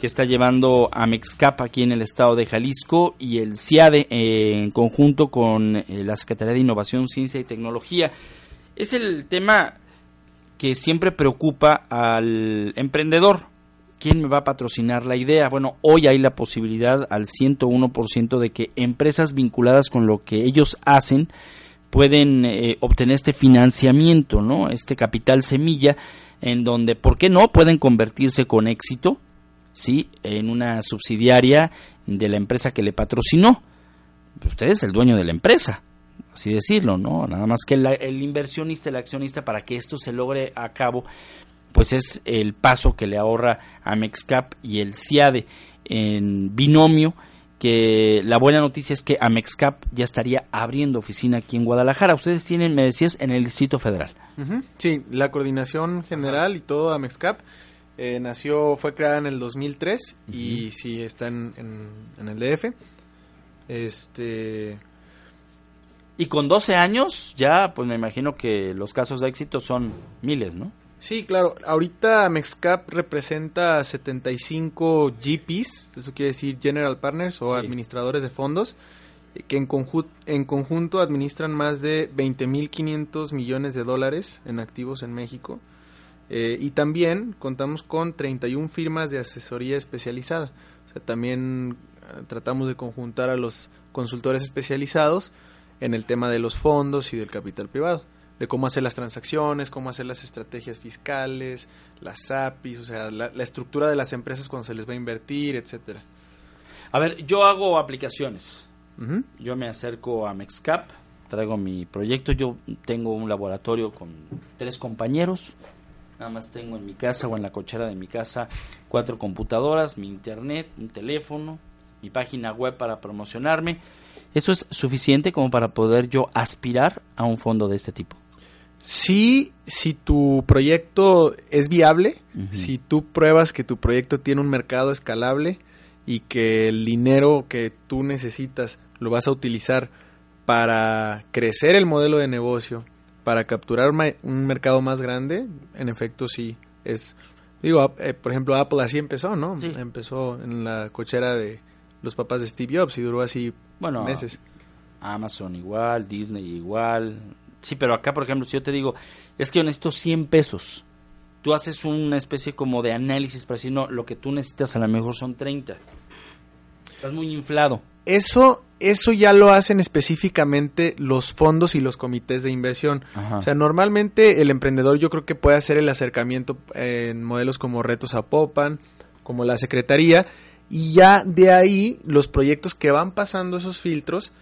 que está llevando a Mexcap aquí en el estado de Jalisco y el CIADE eh, en conjunto con eh, la Secretaría de Innovación, Ciencia y Tecnología. Es el tema que siempre preocupa al emprendedor, ¿quién me va a patrocinar la idea? Bueno, hoy hay la posibilidad al 101% de que empresas vinculadas con lo que ellos hacen pueden eh, obtener este financiamiento, ¿no? Este capital semilla en donde, ¿por qué no? Pueden convertirse con éxito, ¿sí? En una subsidiaria de la empresa que le patrocinó. Usted es el dueño de la empresa, así decirlo, ¿no? Nada más que el inversionista, el accionista, para que esto se logre a cabo, pues es el paso que le ahorra a Mexcap y el CIADE en binomio que la buena noticia es que Amexcap ya estaría abriendo oficina aquí en Guadalajara. Ustedes tienen, me decías, en el Distrito Federal. Sí, la coordinación general y todo Amexcap eh, nació, fue creada en el 2003 y sí está en, en, el DF. Este... Y con 12 años ya, pues me imagino que los casos de éxito son miles, ¿no? Sí, claro. Ahorita Mexcap representa 75 GPs, eso quiere decir General Partners o administradores de fondos, que en, en conjunto administran más de 20.500 millones de dólares en activos en México. Eh, y también contamos con 31 firmas de asesoría especializada. O sea, también eh, tratamos de conjuntar a los consultores especializados en el tema de los fondos y del capital privado. De cómo hacer las transacciones, cómo hacer las estrategias fiscales, las APIs, o sea, la, la estructura de las empresas cuando se les va a invertir, etcétera. A ver, yo hago aplicaciones. Yo me acerco a Mexcap, traigo mi proyecto. Yo tengo un laboratorio con tres compañeros. Nada más tengo en mi casa o en la cochera de mi casa cuatro computadoras, mi internet, un teléfono, mi página web para promocionarme. ¿Eso es suficiente como para poder yo aspirar a un fondo de este tipo? Sí, si tu proyecto es viable, si tú pruebas que tu proyecto tiene un mercado escalable y que el dinero que tú necesitas lo vas a utilizar para crecer el modelo de negocio, para capturar un mercado más grande, en efecto sí es digo, eh, por ejemplo, Apple así empezó, ¿no? Empezó en la cochera de los papás de Steve Jobs y duró así bueno, meses. Amazon igual, Disney igual. Sí, pero acá, por ejemplo, si yo te digo, es que yo necesito 100 pesos, tú haces una especie como de análisis para decir, no, lo que tú necesitas a lo mejor son 30. Estás muy inflado. Eso, eso ya lo hacen específicamente los fondos y los comités de inversión. O sea, normalmente el emprendedor yo creo que puede hacer el acercamiento en modelos como Retos a Popan, como la Secretaría, y ya de ahí los proyectos que van pasando esos filtros,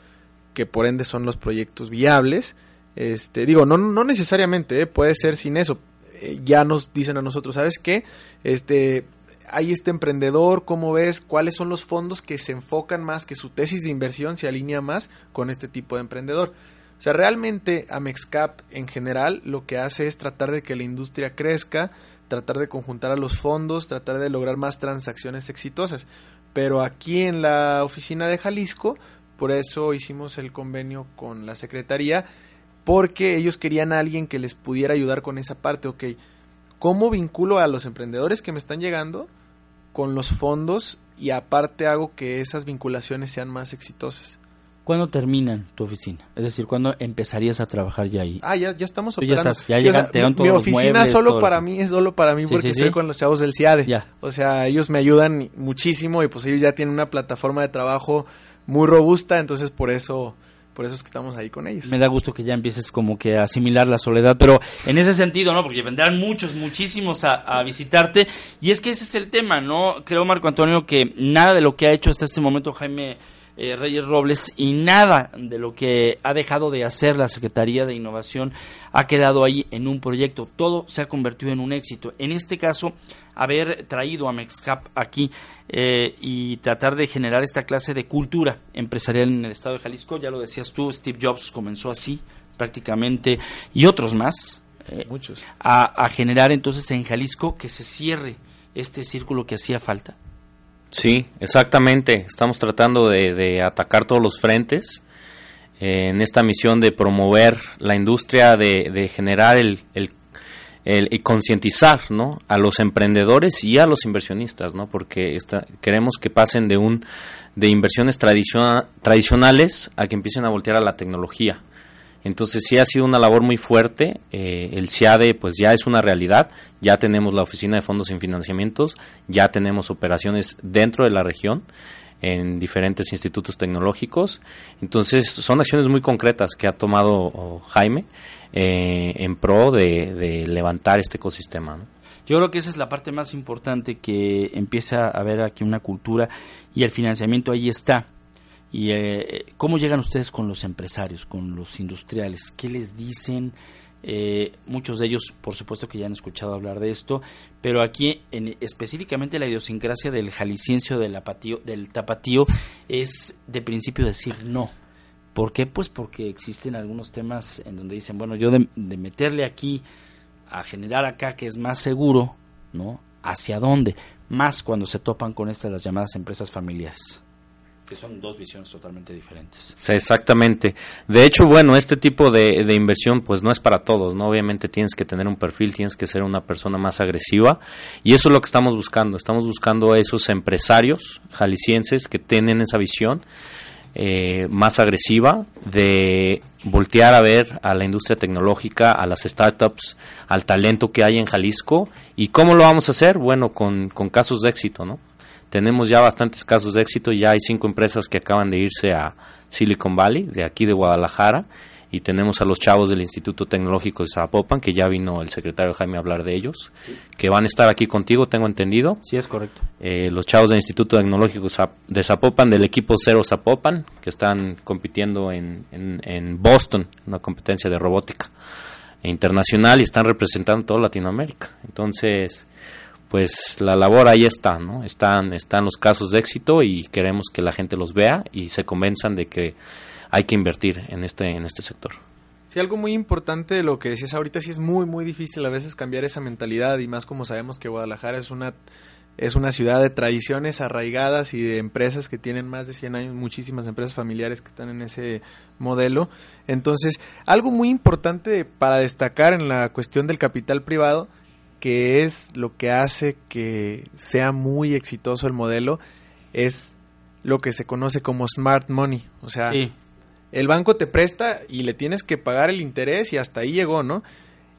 que por ende son los proyectos viables, este, digo, no, no necesariamente, ¿eh? puede ser sin eso. Eh, ya nos dicen a nosotros, ¿sabes qué? Este, hay este emprendedor, ¿cómo ves? ¿Cuáles son los fondos que se enfocan más, que su tesis de inversión se alinea más con este tipo de emprendedor? O sea, realmente Amexcap en general lo que hace es tratar de que la industria crezca, tratar de conjuntar a los fondos, tratar de lograr más transacciones exitosas. Pero aquí en la oficina de Jalisco, por eso hicimos el convenio con la Secretaría porque ellos querían a alguien que les pudiera ayudar con esa parte, ok, ¿cómo vinculo a los emprendedores que me están llegando con los fondos y aparte hago que esas vinculaciones sean más exitosas? ¿Cuándo terminan tu oficina? Es decir, ¿cuándo empezarías a trabajar ya ahí? Ah, ya, ya estamos Tú ya operando. estás, ya Sí, llegan- o sea, te dan mi- todos Mi los oficina muebles, solo para eso. mí es solo para mí Sí, porque sí, estoy con los chavos del CIADE. Ya. O sea, ellos me ayudan muchísimo y pues ellos ya tienen una plataforma de trabajo muy robusta, entonces por eso por eso es que estamos ahí con ellos. Me da gusto que ya empieces como que a asimilar la soledad, pero en ese sentido, ¿no? Porque vendrán muchos, muchísimos a, a visitarte. Y es que ese es el tema, ¿no? Creo, Marco Antonio, que nada de lo que ha hecho hasta este momento Jaime eh, Reyes Robles y nada de lo que ha dejado de hacer la Secretaría de Innovación ha quedado ahí en un proyecto. Todo se ha convertido en un éxito. En este caso, haber traído a Mexcap aquí eh, y tratar de generar esta clase de cultura empresarial en el estado de Jalisco, ya lo decías tú, Steve Jobs comenzó así prácticamente y otros más. eh, Muchos. A, a generar entonces en Jalisco que se cierre este círculo que hacía falta. Sí, exactamente. Estamos tratando de, de atacar todos los frentes eh, en esta misión de promover la industria, de, de generar el, el, el- y concientizar ¿no? a los emprendedores y a los inversionistas, ¿no? porque esta- queremos que pasen de, un, de inversiones tradiciona- tradicionales a que empiecen a voltear a la tecnología. Entonces sí ha sido una labor muy fuerte. eh, el CIADE pues ya es una realidad. Ya tenemos la oficina de fondos en financiamientos, ya tenemos operaciones dentro de la región en diferentes institutos tecnológicos. Entonces son acciones muy concretas que ha tomado Jaime eh, en pro de, de levantar este ecosistema. ¿no? Yo creo que esa es la parte más importante que empieza a haber aquí una cultura y el financiamiento ahí está. ¿Y eh, cómo llegan ustedes con los empresarios, con los industriales? ¿Qué les dicen? Eh, muchos de ellos, por supuesto que ya han escuchado hablar de esto, pero aquí en, específicamente la idiosincrasia del jalisciense o del, del tapatío es de principio decir no. ¿Por qué? Pues porque existen algunos temas en donde dicen, bueno, yo de, de meterle aquí a generar acá que es más seguro, ¿no? ¿Hacia dónde? Más cuando se topan con estas las llamadas empresas familiares, que son dos visiones totalmente diferentes. Sí, exactamente. De hecho, bueno, este tipo de, de inversión pues no es para todos, ¿no? Obviamente tienes que tener un perfil, tienes que ser una persona más agresiva y eso es lo que estamos buscando. Estamos buscando a esos empresarios jaliscienses que tienen esa visión eh, más agresiva de voltear a ver a la industria tecnológica, a las startups, al talento que hay en Jalisco y cómo lo vamos a hacer, bueno, con, con casos de éxito, ¿no? Tenemos ya bastantes casos de éxito, ya hay cinco empresas que acaban de irse a Silicon Valley, de aquí de Guadalajara, y tenemos a los chavos del Instituto Tecnológico de Zapopan, que ya vino el secretario Jaime a hablar de ellos, que van a estar aquí contigo, tengo entendido. Sí, es correcto. Eh, los chavos del Instituto Tecnológico de Zapopan, del equipo Cero Zapopan, que están compitiendo en, en, en Boston, una competencia de robótica internacional y están representando toda Latinoamérica. Entonces, pues la labor ahí está, ¿no? Están, están los casos de éxito y queremos que la gente los vea y se convenzan de que hay que invertir en este, en este sector. Sí, algo muy importante de lo que decías ahorita, sí es muy, muy difícil a veces cambiar esa mentalidad y más como sabemos que Guadalajara es una, es una ciudad de tradiciones arraigadas y de empresas que tienen más de 100 años, muchísimas empresas familiares que están en ese modelo. Entonces, algo muy importante para destacar en la cuestión del capital privado, que es lo que hace que sea muy exitoso el modelo, es lo que se conoce como smart money. O sea, el banco te presta y le tienes que pagar el interés y hasta ahí llegó, ¿no?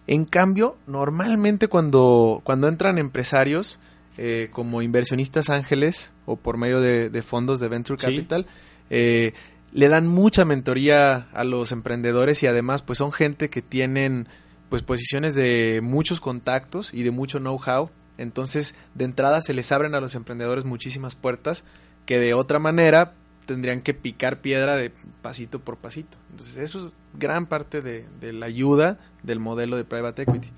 En cambio, normalmente cuando, cuando entran empresarios eh, como inversionistas ángeles o por medio de, fondos de venture capital, eh, le dan mucha mentoría a los emprendedores y además pues son gente que tienen pues posiciones de muchos contactos y de mucho know-how. Entonces, de entrada se les abren a los emprendedores muchísimas puertas que de otra manera tendrían que picar piedra de pasito por pasito. Entonces, eso es gran parte de, la ayuda del modelo de private equity.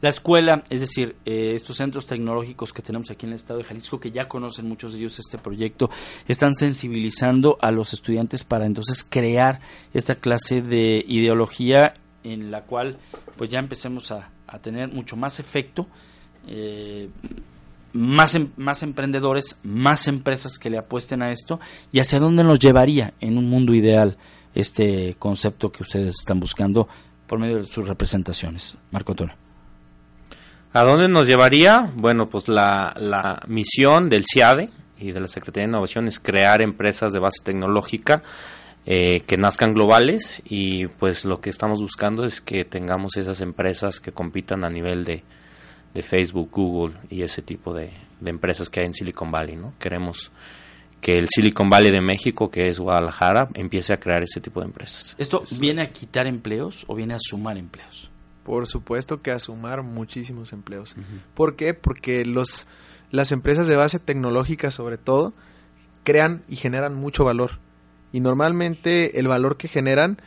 La escuela, es decir, eh, estos centros tecnológicos que tenemos aquí en el estado de Jalisco, que ya conocen muchos de ellos este proyecto, están sensibilizando a los estudiantes para entonces crear esta clase de ideología en la cual pues ya empecemos a, tener mucho más efecto. Eh, más, em, más emprendedores, más empresas que le apuesten a esto y hacia dónde nos llevaría en un mundo ideal este concepto que ustedes están buscando por medio de sus representaciones. Marco Antonio. ¿A dónde nos llevaría? Bueno, pues la, la misión del CIADE y de la Secretaría de Innovación es crear empresas de base tecnológica eh, que nazcan globales y pues lo que estamos buscando es que tengamos esas empresas que compitan a nivel de, de Facebook, Google y ese tipo de, empresas que hay en Silicon Valley, ¿no? Queremos que el Silicon Valley de México, que es Guadalajara, empiece a crear ese tipo de empresas. ¿Esto viene a quitar empleos o viene a sumar empleos? Por supuesto que a sumar muchísimos empleos. ¿Por qué? Porque los, las empresas de base tecnológica, sobre todo, crean y generan mucho valor. Y normalmente el valor que generan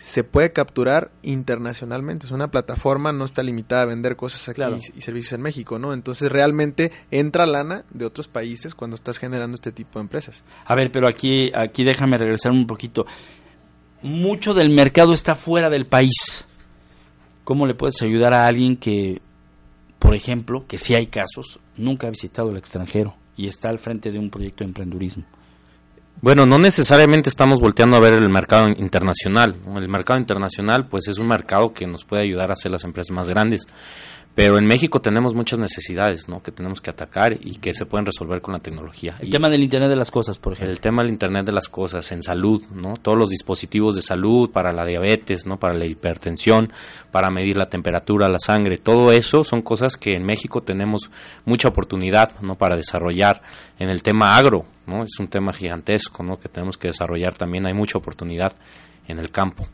se puede capturar internacionalmente. Es una plataforma, no está limitada a vender cosas aquí y, servicios en México, ¿no? Entonces realmente entra lana de otros países cuando estás generando este tipo de empresas. A ver, pero aquí, aquí déjame regresar un poquito. Mucho del mercado está fuera del país. ¿Cómo le puedes ayudar a alguien que, por ejemplo, que si hay casos, nunca ha visitado el extranjero y está al frente de un proyecto de emprendurismo? Bueno, no necesariamente estamos volteando a ver el mercado internacional. El mercado internacional, pues, es un mercado que nos puede ayudar a hacer las empresas más grandes. Pero en México tenemos muchas necesidades, ¿no? Que tenemos que atacar y que se pueden resolver con la tecnología. El tema del Internet de las cosas, por ejemplo. El tema del Internet de las cosas en salud, ¿no? Todos los dispositivos de salud para la diabetes, ¿no? Para la hipertensión, para medir la temperatura, la sangre, todo eso son cosas que en México tenemos mucha oportunidad, ¿no? Para desarrollar. En el tema agro, ¿no? Es un tema gigantesco, ¿no? Que tenemos que desarrollar también. Hay mucha oportunidad en el campo.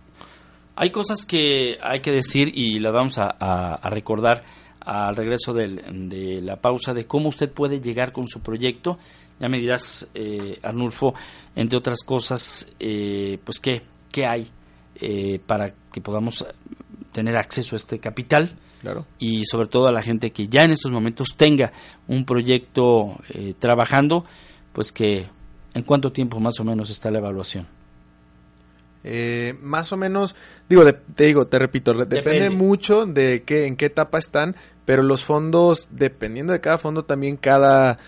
Hay cosas que hay que decir y las vamos a, recordar al regreso de la pausa de cómo usted puede llegar con su proyecto. Ya me dirás, eh, Arnulfo, entre otras cosas, eh, pues qué, qué hay eh, para que podamos tener acceso a este capital. Claro. Y sobre todo a la gente que ya en estos momentos tenga un proyecto eh, trabajando, pues que en cuánto tiempo más o menos está la evaluación. Eh, más o menos, digo, te digo, te repito, depende, mucho de qué, en qué etapa están, pero los fondos, dependiendo de cada fondo, también cada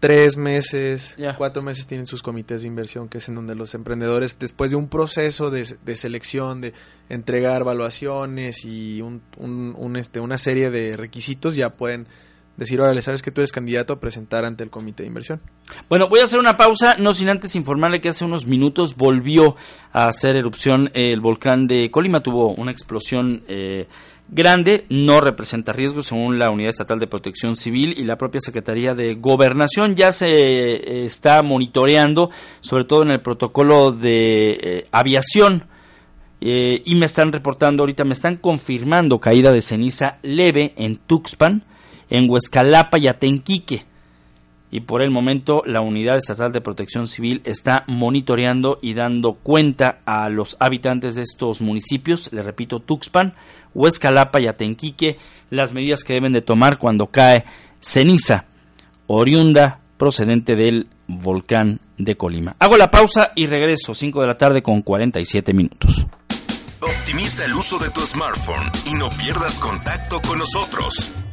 tres meses, cuatro meses tienen sus comités de inversión, que es en donde los emprendedores, después de un proceso de, selección, de entregar evaluaciones y un, un, este, una serie de requisitos, ya pueden decir, órale, sabes que tú eres candidato a presentar ante el comité de inversión. Bueno, voy a hacer una pausa, no sin antes informarle que hace unos minutos volvió a hacer erupción el volcán de Colima, tuvo una explosión eh, grande, no representa riesgo según la Unidad Estatal de Protección Civil y la propia Secretaría de Gobernación. Ya se eh, está monitoreando, sobre todo en el protocolo de eh, aviación. Y me están reportando ahorita, me están confirmando caída de ceniza leve en Tuxpan, en Huescalapa y Atenquique. Y por el momento la Unidad Estatal de Protección Civil está monitoreando y dando cuenta a los habitantes de estos municipios, le repito, Tuxpan, Huescalapa y Atenquique, las medidas que deben de tomar cuando cae ceniza oriunda procedente del volcán de Colima. Hago la pausa y regreso, 5 de la tarde con 47 minutos. Optimiza el uso de tu smartphone y no pierdas contacto con nosotros.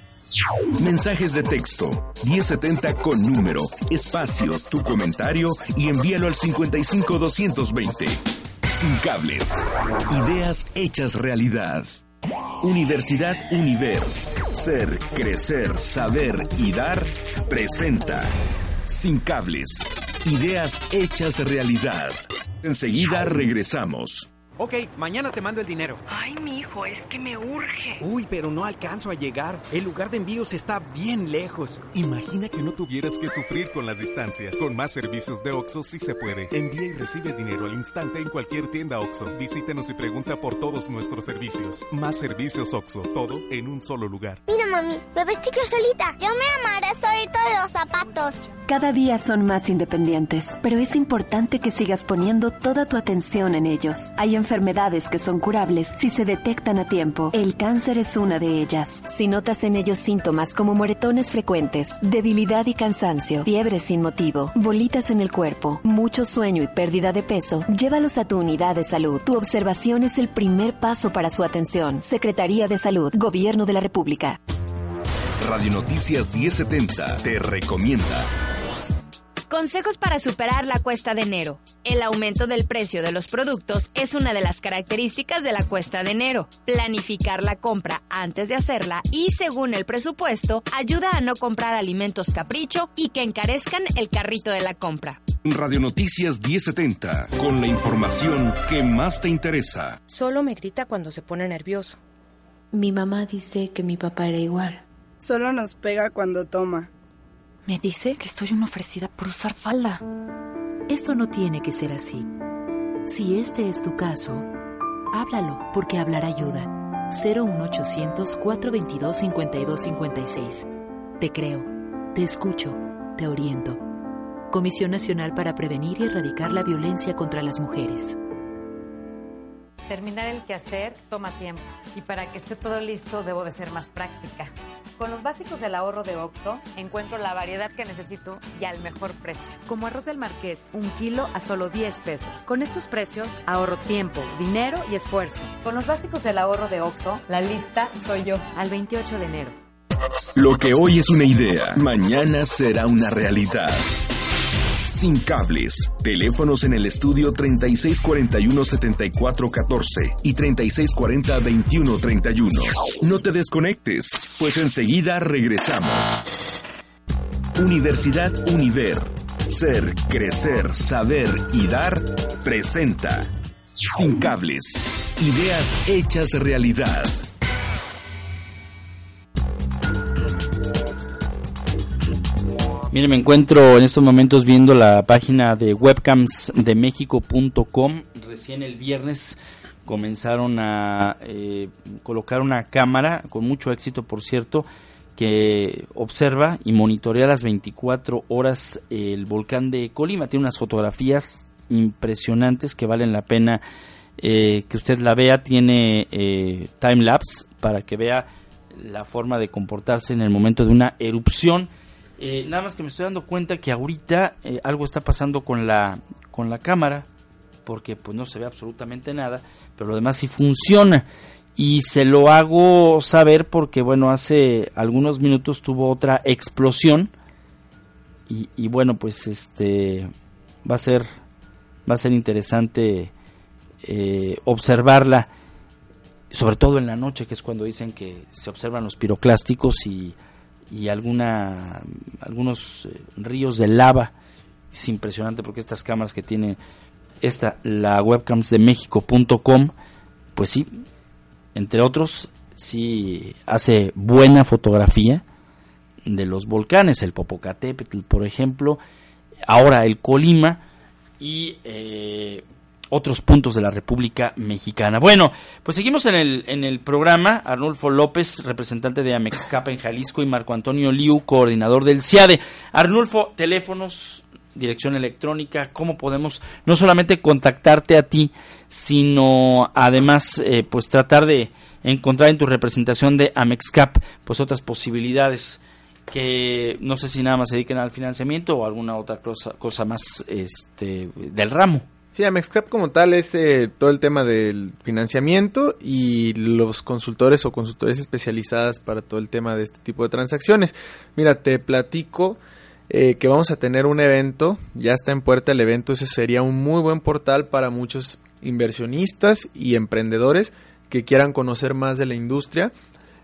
Mensajes de texto 1070 con número, espacio, tu comentario y envíalo al 55220. Sin cables. Ideas hechas realidad. Universidad Univer. Ser, crecer, saber y dar presenta. Sin cables. Ideas hechas realidad. Enseguida regresamos. Ok, mañana te mando el dinero. Ay, mi hijo, es que me urge. Uy, pero no alcanzo a llegar. El lugar de envíos está bien lejos. Imagina que no tuvieras que sufrir con las distancias. Con más servicios de OXO sí se puede. Envía y recibe dinero al instante en cualquier tienda OXO. Visítenos y pregunta por todos nuestros servicios. Más servicios OXO, todo en un solo lugar. Mira, mami, me vestí yo solita. Yo me amaré solito de los zapatos. Cada día son más independientes, pero es importante que sigas poniendo toda tu atención en ellos. Hay enfermedades que son curables si se detectan a tiempo. El cáncer es una de ellas. Si notas en ellos síntomas como moretones frecuentes, debilidad y cansancio, fiebre sin motivo, bolitas en el cuerpo, mucho sueño y pérdida de peso, llévalos a tu unidad de salud. Tu observación es el primer paso para su atención. Secretaría de Salud, Gobierno de la República. Radio Noticias 1070 te recomienda. Consejos para superar la cuesta de enero. El aumento del precio de los productos es una de las características de la cuesta de enero. Planificar la compra antes de hacerla y según el presupuesto ayuda a no comprar alimentos capricho y que encarezcan el carrito de la compra. Radio Noticias 1070 con la información que más te interesa. Solo me grita cuando se pone nervioso. Mi mamá dice que mi papá era igual. Solo nos pega cuando toma. Me dice que estoy una ofrecida por usar falda. Esto no tiene que ser así. Si este es tu caso, háblalo, porque hablar ayuda. 01800-422-5256. Te creo, te escucho, te oriento. Comisión Nacional para Prevenir y Erradicar la Violencia contra las Mujeres. Terminar el quehacer toma tiempo y para que esté todo listo debo de ser más práctica. Con los básicos del ahorro de OXO encuentro la variedad que necesito y al mejor precio. Como arroz del marqués, un kilo a solo 10 pesos. Con estos precios ahorro tiempo, dinero y esfuerzo. Con los básicos del ahorro de OXO, la lista soy yo al 28 de enero. Lo que hoy es una idea, mañana será una realidad. Sin cables. Teléfonos en el estudio 3641-7414 y 3640-2131. No te desconectes, pues enseguida regresamos. Universidad Univer. Ser, crecer, saber y dar presenta. Sin cables. Ideas hechas realidad. Mire, me encuentro en estos momentos viendo la página de webcamsdemexico.com. Recién el viernes comenzaron a eh, colocar una cámara, con mucho éxito por cierto, que observa y monitorea las 24 horas el volcán de Colima. Tiene unas fotografías impresionantes que valen la pena eh, que usted la vea. Tiene eh, time lapse para que vea la forma de comportarse en el momento de una erupción. Eh, nada más que me estoy dando cuenta que ahorita eh, algo está pasando con la con la cámara porque pues no se ve absolutamente nada, pero lo demás sí funciona. Y se lo hago saber porque bueno hace algunos minutos tuvo otra explosión y, y bueno pues este va a ser va a ser interesante eh, observarla sobre todo en la noche que es cuando dicen que se observan los piroclásticos y y alguna algunos eh, ríos de lava. Es impresionante porque estas cámaras que tiene esta la webcams de mexico.com pues sí entre otros sí hace buena fotografía de los volcanes el Popocatépetl por ejemplo ahora el Colima y eh, otros puntos de la República Mexicana. Bueno, pues seguimos en el, en el programa. Arnulfo López, representante de Amexcapa en Jalisco, y Marco Antonio Liu, coordinador del CIADE. Arnulfo, teléfonos, dirección electrónica, cómo podemos no solamente contactarte a ti, sino además eh, pues tratar de encontrar en tu representación de Amexcap pues otras posibilidades que no sé si nada más se dediquen al financiamiento o alguna otra cosa, cosa más este del ramo. Sí, Amexcap como tal es eh, todo el tema del financiamiento y los consultores o consultores especializadas para todo el tema de este tipo de transacciones. Mira, te platico eh, que vamos a tener un evento, ya está en puerta el evento, ese sería un muy buen portal para muchos inversionistas y emprendedores que quieran conocer más de la industria.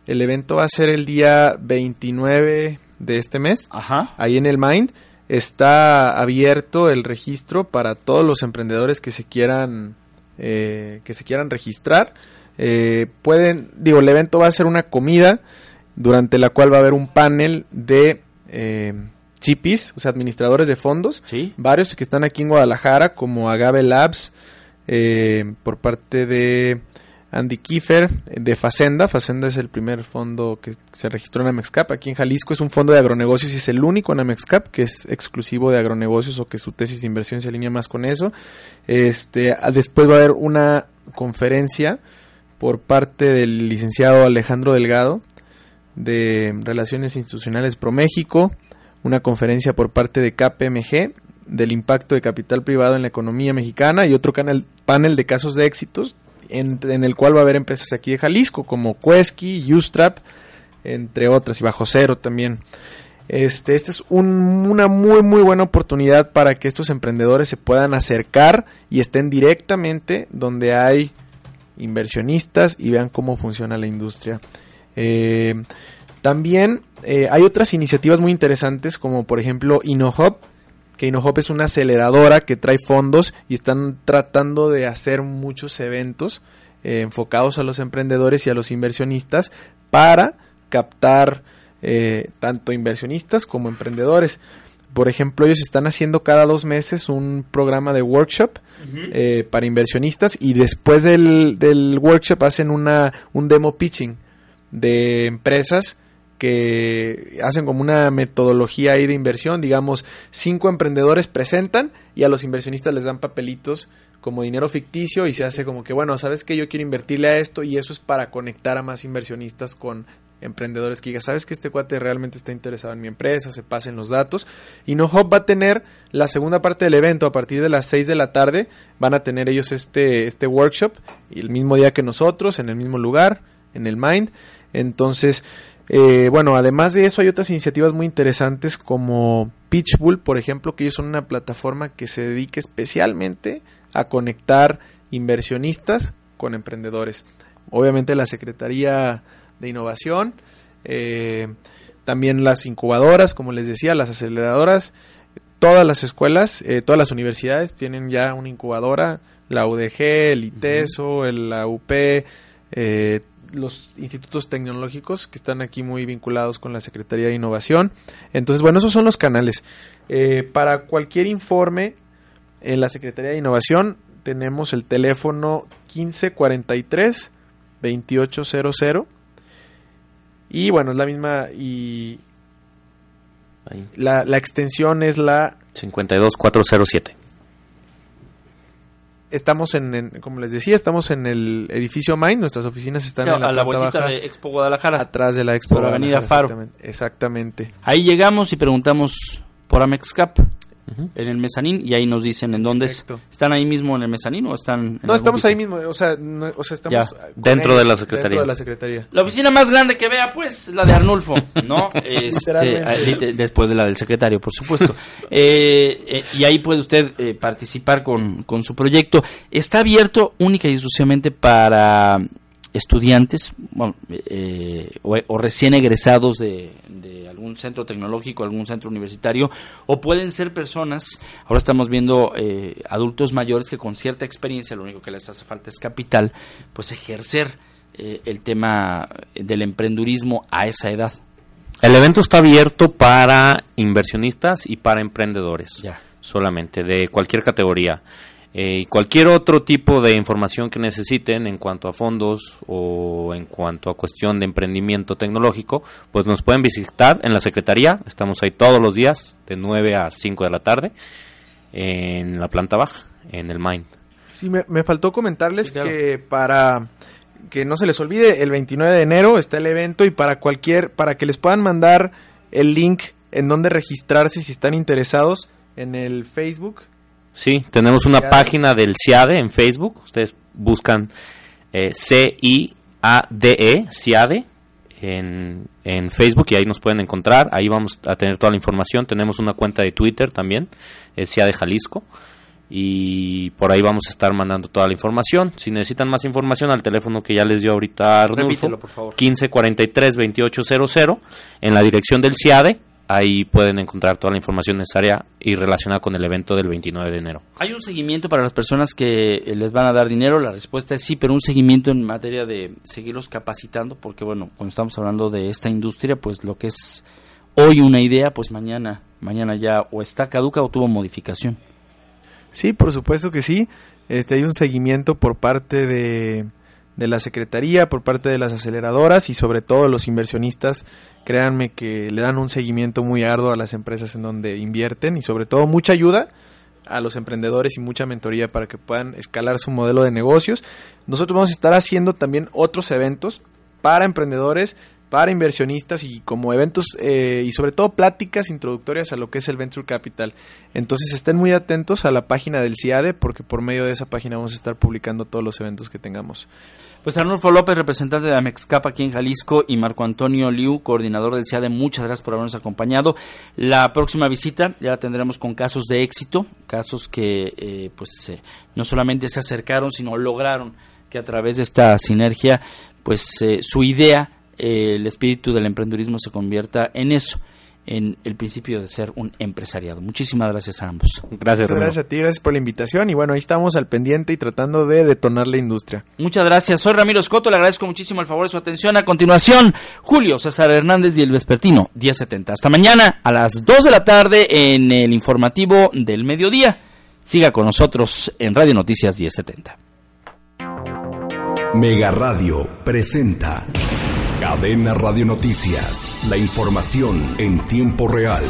El evento va a ser el día 29 de este mes, ahí en el Mind. Está abierto el registro para todos los emprendedores que se quieran, eh, que se quieran registrar. Eh, pueden, digo, el evento va a ser una comida durante la cual va a haber un panel de eh, GPs, o sea, administradores de fondos, varios que están aquí en Guadalajara, como Agave Labs, eh, por parte de Andy Kiefer, de Facenda. Facenda es el primer fondo que se registró en Amexcap. Aquí en Jalisco es un fondo de agronegocios y es el único en Amexcap que es exclusivo de agronegocios o que su tesis de inversión se alinea más con eso. Este, después va a haber una conferencia por parte del licenciado Alejandro Delgado de Relaciones Institucionales Pro México una conferencia por parte de KPMG del impacto de capital privado en la economía mexicana y otro canal, panel de casos de éxitos en, el cual va a haber empresas aquí de Jalisco como Quesky, Ustrap, entre otras, y Bajo Cero también. Este, esta es una muy muy buena oportunidad para que estos emprendedores se puedan acercar y estén directamente donde hay inversionistas y vean cómo funciona la industria. Eh, también eh, hay otras iniciativas muy interesantes como por ejemplo InnoHub, que es una aceleradora que trae fondos y están tratando de hacer muchos eventos eh, enfocados a los emprendedores y a los inversionistas para captar eh, tanto inversionistas como emprendedores. Por ejemplo, ellos están haciendo cada dos meses un programa de workshop para inversionistas y después del, del workshop hacen una, un demo pitching de empresas que hacen como una metodología ahí de inversión, digamos, cinco emprendedores presentan y a los inversionistas les dan papelitos como dinero ficticio y se hace como que, bueno, sabes que yo quiero invertirle a esto y eso es para conectar a más inversionistas con emprendedores que digan, sabes que este cuate realmente está interesado en mi empresa, se pasen los datos. Y NoHop va a tener la segunda parte del evento a partir de las 6 de la tarde, van a tener ellos este, este workshop el mismo día que nosotros, en el mismo lugar, en el Mind. Entonces, eh, bueno, además de eso hay otras iniciativas muy interesantes como Pitchbull, por ejemplo, que ellos son una plataforma que se dedica especialmente a conectar inversionistas con emprendedores. Obviamente la Secretaría de Innovación, eh, también las incubadoras, como les decía, las aceleradoras, todas las escuelas, eh, todas las universidades tienen ya una incubadora, la UDG, el ITESO, la UP, eh, los institutos tecnológicos que están aquí muy vinculados con la Secretaría de Innovación. Entonces, bueno, esos son los canales. Eh, para cualquier informe en la Secretaría de Innovación tenemos el teléfono 1543 2800 y bueno, es la misma y la, la extensión es la 52407 estamos en, como les decía, estamos en el edificio Mind, nuestras oficinas están en la, a la vueltita de Expo Guadalajara. Atrás de la Expo por Avenida Faro. Exactamente, exactamente. Ahí llegamos y preguntamos por Amexcap en el mezanín y ahí nos dicen en dónde están ahí mismo en el mezanín o están no estamos ahí mismo o sea, o sea estamos dentro de la secretaría dentro de la secretaría. La oficina más grande que vea pues la de Arnulfo no este, después de la del secretario por supuesto. Eh, eh, y ahí puede usted eh, participar con, con su proyecto. Está abierto única y exclusivamente para estudiantes o, recién egresados de, algún centro tecnológico, algún centro universitario, o pueden ser personas, ahora estamos viendo eh, adultos mayores que con cierta experiencia, lo único que les hace falta es capital, pues ejercer eh, el tema del emprendurismo a esa edad. El evento está abierto para inversionistas y para emprendedores, solamente, de cualquier categoría. Eh, y cualquier otro tipo de información que necesiten en cuanto a fondos o en cuanto a cuestión de emprendimiento tecnológico, pues nos pueden visitar en la Secretaría. Estamos ahí todos los días, de 9 a 5 de la tarde, en la planta baja, en el Mind. Sí, me, me faltó comentarles que para que no se les olvide, el 29 de enero está el evento y para cualquier, para que les puedan mandar el link en donde registrarse si están interesados en el Facebook. Sí, tenemos una página del CIADE en Facebook. Ustedes buscan eh, C-I-A-D-E, CIADE, en, en Facebook y ahí nos pueden encontrar. Ahí vamos a tener toda la información. Tenemos una cuenta de Twitter también, es CIADE Jalisco. Y por ahí vamos a estar mandando toda la información. Si necesitan más información, al teléfono que ya les dio ahorita Arnulfo, Repítelo, por favor. 1543-2800, en la dirección del CIADE. Ahí pueden encontrar toda la información necesaria y relacionada con el evento del 29 de enero. ¿Hay un seguimiento para las personas que eh, les van a dar dinero? La respuesta es sí, pero un seguimiento en materia de seguirlos capacitando, porque bueno, cuando estamos hablando de esta industria, pues lo que es hoy una idea, pues mañana, mañana ya o está caduca o tuvo modificación. Sí, por supuesto que sí. Este, hay un seguimiento por parte de, de la Secretaría, por parte de las aceleradoras y sobre todo los inversionistas. Créanme que le dan un seguimiento muy arduo a las empresas en donde invierten y sobre todo mucha ayuda a los emprendedores y mucha mentoría para que puedan escalar su modelo de negocios. Nosotros vamos a estar haciendo también otros eventos para emprendedores, para inversionistas y como eventos eh, y sobre todo pláticas introductorias a lo que es el Venture Capital. Entonces estén muy atentos a la página del CIADE porque por medio de esa página vamos a estar publicando todos los eventos que tengamos. Pues Arnulfo López, representante de Amexcap aquí en Jalisco, y Marco Antonio Liu, coordinador del CIADE, muchas gracias por habernos acompañado. La próxima visita ya la tendremos con casos de éxito, casos que eh, pues eh, no solamente se acercaron, sino lograron que a través de esta sinergia, pues eh, su idea, eh, el espíritu del emprendurismo se convierta en eso, en el principio de ser un empresariado. Muchísimas gracias a ambos. Gracias, Muchas gracias a ti, gracias por la invitación y bueno, ahí estamos al pendiente y tratando de detonar la industria. Muchas gracias. Soy Ramiro Escoto, le agradezco muchísimo el favor de su atención. A continuación, Julio César Hernández y el Vespertino, 1070. Hasta mañana a las 2 de la tarde en el informativo del mediodía. Siga con nosotros en Radio Noticias 1070. Mega Radio presenta Cadena Radio Noticias. La información en tiempo real.